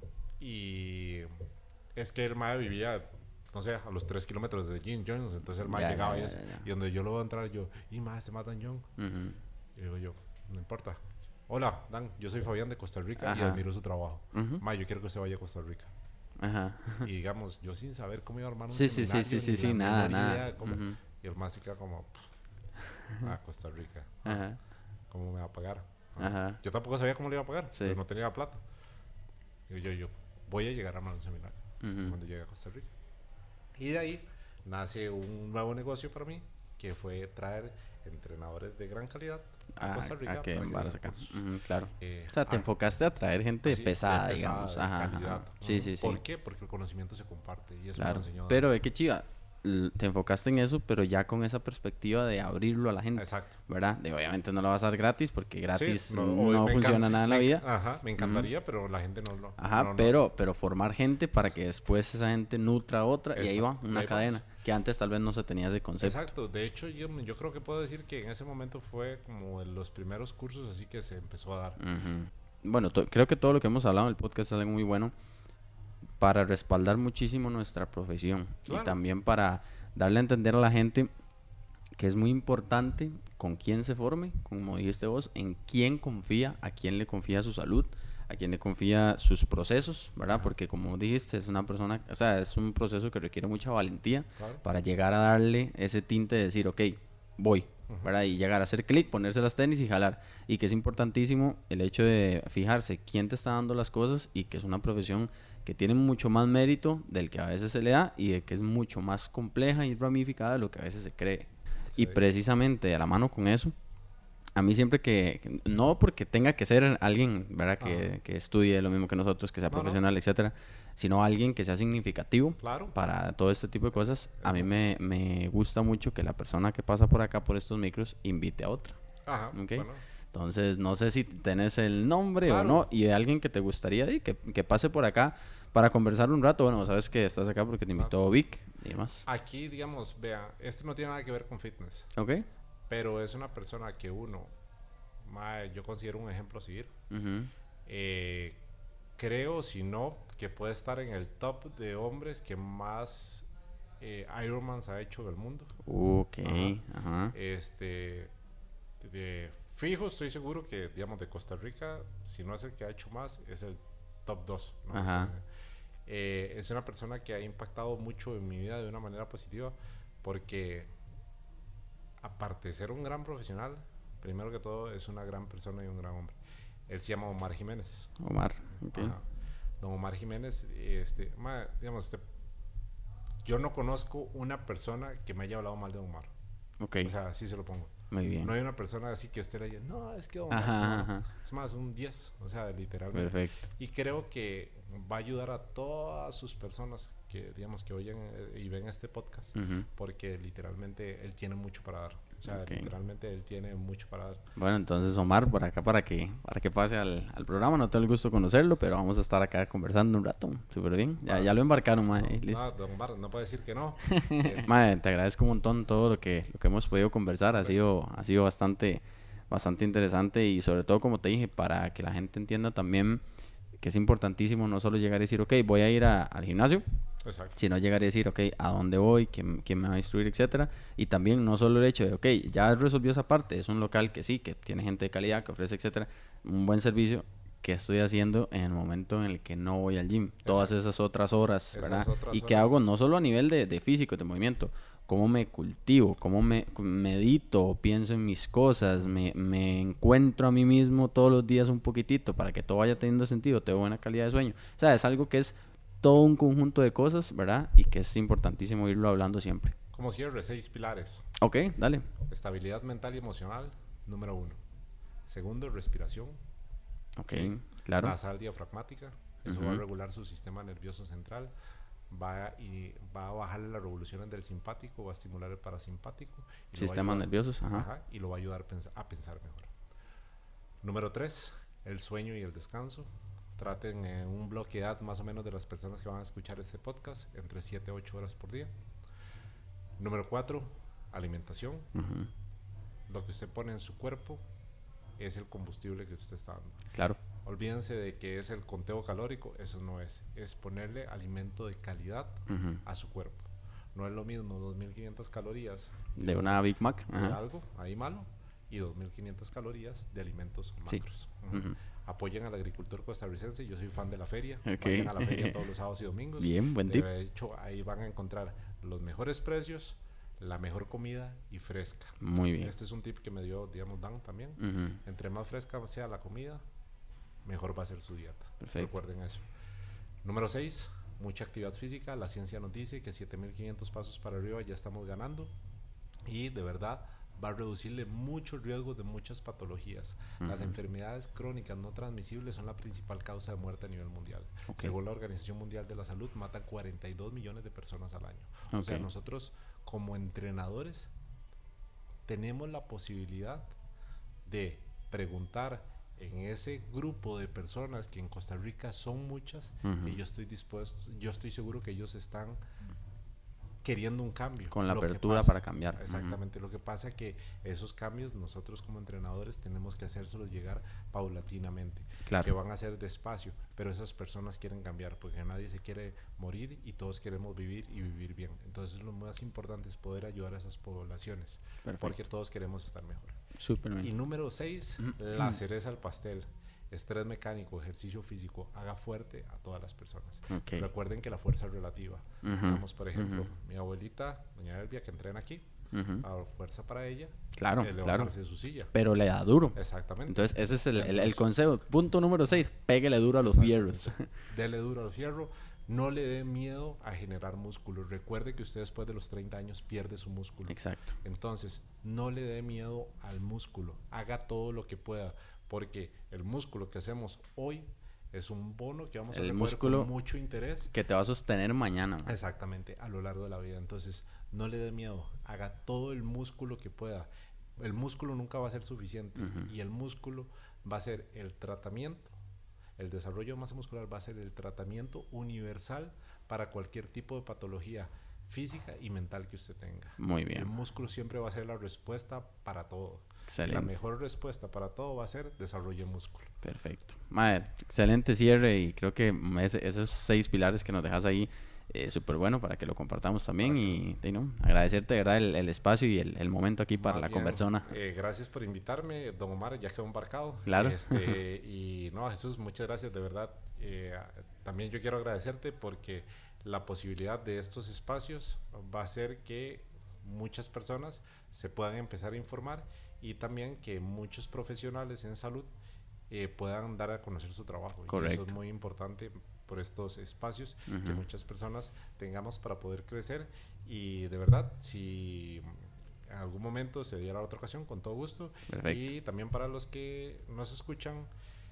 Y es que el mae vivía no sé, a los 3 kilómetros de Jim Jones. Entonces el mae llegaba y, y donde yo lo voy a entrar, yo, y más más Dan John. Y digo yo, no importa, Hola, Dan, yo soy Fabián de Costa Rica y admiro su trabajo. Ma, yo quiero que usted vaya a Costa Rica. Ajá. Y digamos, yo sin saber cómo iba a armar un sí, sí, sí, sí, sí, sí, nada, nada. Y el más se queda como, a Costa Rica. Ajá. ¿Cómo me va a pagar? Ajá. Yo tampoco sabía cómo le iba a pagar, sí. no tenía plata. Y yo, yo, voy a llegar a armar un seminario cuando llegue a Costa Rica. Y de ahí nace un nuevo negocio para mí, que fue traer entrenadores de gran calidad a, Costa Rica. A que acá. claro. Eh, o sea, te enfocaste a traer gente pesada, digamos. Ajá, Sí, sí, sí. ¿Por qué? Porque el conocimiento se comparte y eso claro. Pero ve que chiva, te enfocaste en eso, pero ya con esa perspectiva de abrirlo a la gente. Exacto. ¿Verdad? De, obviamente no lo vas a dar gratis porque gratis no, funciona nada en la vida. Ajá, me encantaría, pero la gente no lo. Ajá, pero, pero formar gente para que después esa gente nutra a otra y ahí va, una cadena. Que antes tal vez no se tenía ese concepto. Exacto. De hecho, yo, yo creo que puedo decir que en ese momento fue como los primeros cursos así que se empezó a dar. Bueno, creo que todo lo que hemos hablado en el podcast es algo muy bueno para respaldar muchísimo nuestra profesión y también para darle a entender a la gente que es muy importante con quién se forme, como dijiste vos, en quién confía, a quién le confía su salud, a quién le confía sus procesos, ¿verdad? Porque como dijiste, es una persona, o sea, es un proceso que requiere mucha valentía para llegar a darle ese tinte de decir, ok, voy, ¿verdad? Y llegar a hacer clic, ponerse las tenis y jalar. Y que es importantísimo el hecho de fijarse quién te está dando las cosas y que es una profesión que tiene mucho más mérito del que a veces se le da y de que es mucho más compleja y ramificada de lo que a veces se cree. Y precisamente a la mano con eso, a mí siempre que, no porque tenga que ser alguien, ¿verdad? Que, que estudie lo mismo que nosotros, que sea profesional, etcétera, sino alguien que sea significativo para todo este tipo de cosas. A mí me, me, gusta mucho que la persona que pasa por acá, por estos micros, invite a otra. Ajá, Entonces, no sé si tenés el nombre o no, y de alguien que te gustaría y que, que, pase por acá para conversar un rato. Bueno, sabes que estás acá porque te invitó Vic y demás. Aquí, digamos, vea, este no tiene nada que ver con fitness. Ok. Pero es una persona que uno, yo considero un ejemplo a seguir. eh, creo, si no, que puede estar en el top de hombres que más eh, Ironmans ha hecho del mundo. Ok, ajá. Este, de fijo, estoy seguro que, digamos, de Costa Rica, si no es el que ha hecho más, es el top 2. Ajá. Eh, es una persona que ha impactado mucho en mi vida de una manera positiva porque aparte de ser un gran profesional, primero que todo es una gran persona y un gran hombre. Él se llama Omar Jiménez. Omar, ok. Don Omar Jiménez, este, digamos, este, yo no conozco una persona que me haya hablado mal de Omar. Ok. O sea, así se lo pongo. Muy bien. No hay una persona así que esté leyendo, no, es que Omar. Es más, un 10, o sea, literalmente. Perfecto. Y creo que va a ayudar a todas sus personas que, digamos, que oyen eh, y ven este podcast, porque literalmente él tiene mucho para dar. O sea, literalmente él tiene mucho para dar. Bueno, entonces Omar, por acá para que, para que pase al, al programa, no tengo el gusto de conocerlo, pero vamos a estar acá conversando un rato, súper bien. Ya, ya, lo embarcaron, mae. No, don Omar, no puede decir que no. mae, te agradezco un montón todo lo que, lo que hemos podido conversar, ha sido, ha sido bastante, bastante interesante y sobre todo, como te dije, para que la gente entienda también que es importantísimo no solo llegar y decir, ok, voy a ir al gimnasio, Exacto. Sino llegar y decir, ok, ¿a dónde voy? ¿Quién, me va a instruir? Etcétera. Y también no solo el hecho de, ok, ya resolvió esa parte, es un local que sí, que tiene gente de calidad, que ofrece, etcétera, un buen servicio, que estoy haciendo en el momento en el que no voy al gym. Todas esas otras horas, ¿verdad? y que hago no solo a nivel de, de, físico, de movimiento, cómo me cultivo, cómo me medito, pienso en mis cosas, me, me, encuentro a mí mismo todos los días un poquitito para que todo vaya teniendo sentido, tengo buena calidad de sueño. O sea, es algo que es todo un conjunto de cosas, ¿verdad? Y que es importantísimo irlo hablando siempre. Como cierre, seis pilares. Ok, dale. Estabilidad mental y emocional, número uno. Segundo, respiración. Ok, claro. Basal diafragmática. Eso va a regular su sistema nervioso central. Va, y va a bajar las revoluciones del simpático, va a estimular el parasimpático. Sistemas nerviosos, ajá. Y lo va a ayudar a pensar mejor. Número tres, el sueño y el descanso traten en un bloque de edad más o menos de las personas que van a escuchar este podcast, entre 7 a 8 horas por día. Número 4, alimentación. Lo que usted pone en su cuerpo es el combustible que usted está dando. Claro. Olvídense de que es el conteo calórico, eso no es. Es ponerle alimento de calidad a su cuerpo. No es lo mismo 2.500 calorías de una Big Mac, de algo ahí malo, y 2.500 calorías de alimentos macros. Sí apoyen al agricultor costarricense. Yo soy fan de la feria. Vayan a la feria todos los sábados y domingos. Bien, buen tip. De hecho, ahí van a encontrar los mejores precios, la mejor comida y fresca. Muy bien. Este es un tip que me dio, digamos, Dan también. Entre más fresca sea la comida, mejor va a ser su dieta. Perfecto. Recuerden eso. Número 6, mucha actividad física. La ciencia nos dice que 7500 pasos para arriba ya estamos ganando. Y de verdad, va a reducirle mucho riesgo de muchas patologías. Las enfermedades crónicas no transmisibles son la principal causa de muerte a nivel mundial. Según la Organización Mundial de la Salud, matan 42 millones de personas al año. O sea, nosotros como entrenadores tenemos la posibilidad de preguntar en ese grupo de personas que en Costa Rica son muchas y yo estoy dispuesto, yo estoy seguro que ellos están queriendo un cambio. Con la apertura para cambiar. Exactamente. Lo que pasa es que esos cambios nosotros como entrenadores tenemos que hacérselos llegar paulatinamente. Claro. Que van a ser despacio, pero esas personas quieren cambiar porque nadie se quiere morir y todos queremos vivir y vivir bien. Entonces lo más importante es poder ayudar a esas poblaciones porque todos queremos estar mejor. Y número seis, la cereza al pastel estrés mecánico, ejercicio físico, haga fuerte a todas las personas. Recuerden que la fuerza es relativa. Vamos, por ejemplo, mi abuelita, doña Elvia, que entrena aquí, a fuerza para ella. Claro, claro. su silla. Pero le da duro. Exactamente. Entonces, ese es el, el, consejo. Punto número 6, péguele duro a los fierros. Dele duro a los fierros. No le dé miedo a generar músculo. Recuerde que usted después de los 30 años pierde su músculo. Exacto. Entonces, no le dé miedo al músculo. Haga todo lo que pueda porque el músculo que hacemos hoy es un bono que vamos a músculo con mucho interés. Que te va a sostener mañana. Exactamente, a lo largo de la vida. Entonces, no le dé miedo, haga todo el músculo que pueda. el músculo nunca va a ser suficiente y el músculo va a ser el tratamiento, el desarrollo de masa muscular va a ser el tratamiento universal para cualquier tipo de patología física y mental que usted tenga. Muy bien. El músculo siempre va a ser la respuesta para todo. Excelente. La mejor respuesta para todo va a ser desarrollo de músculo. Perfecto. Madre, excelente cierre y creo que esos seis pilares que nos dejas ahí eh, súper bueno para que lo compartamos también y, ¿no? agradecerte verdad el, espacio y el, momento aquí para la conversona. Eh, gracias por invitarme, don Omar, ya quedó embarcado. Claro. Este, y no, Jesús, muchas gracias de verdad. Eh, también yo quiero agradecerte porque la posibilidad de estos espacios va a hacer que muchas personas se puedan empezar a informar y también que muchos profesionales en salud eh, puedan dar a conocer su trabajo. Correcto. eso es muy importante por estos espacios que muchas personas tengamos para poder crecer y de verdad si en algún momento se diera otra ocasión con todo gusto y también para los que nos escuchan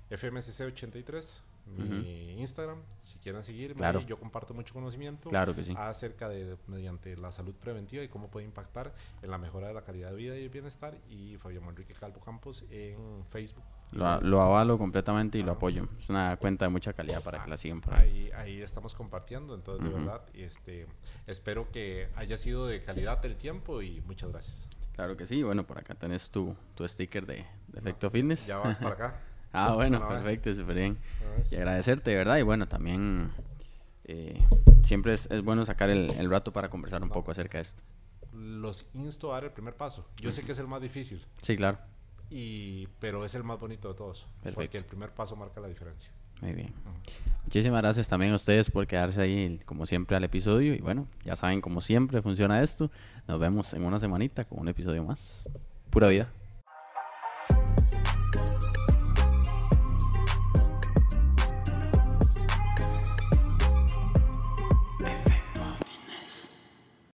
FMCC 83 mi Instagram, si quieren seguirme, claro. yo comparto mucho conocimiento claro que sí. acerca de mediante la salud preventiva y cómo puede impactar en la mejora de la calidad de vida y el bienestar y Fabián Enrique Calvo Campos en Facebook. Lo, lo avalo completamente y lo apoyo. Es una cuenta de mucha calidad para que la sigan por ahí. Ahí, estamos compartiendo, entonces de verdad este, espero que haya sido de calidad el tiempo y muchas gracias. Claro que sí, bueno, por acá tenés tu, tu sticker de, de Efecto Fitness. Ya vas para acá. Ah, bueno, perfecto, súper bien. Y agradecerte, ¿verdad? Y bueno, también eh, siempre es, bueno sacar el, rato para conversar un poco acerca de esto. Los insto a dar el primer paso. Yo sé que es el más difícil. Sí, claro. Y, pero es el más bonito de todos. Porque el primer paso marca la diferencia. Muy bien. Muchísimas gracias también a ustedes por quedarse ahí, como siempre, al episodio. Y bueno, ya saben cómo siempre funciona esto. Nos vemos en una semanita con un episodio más. Pura vida.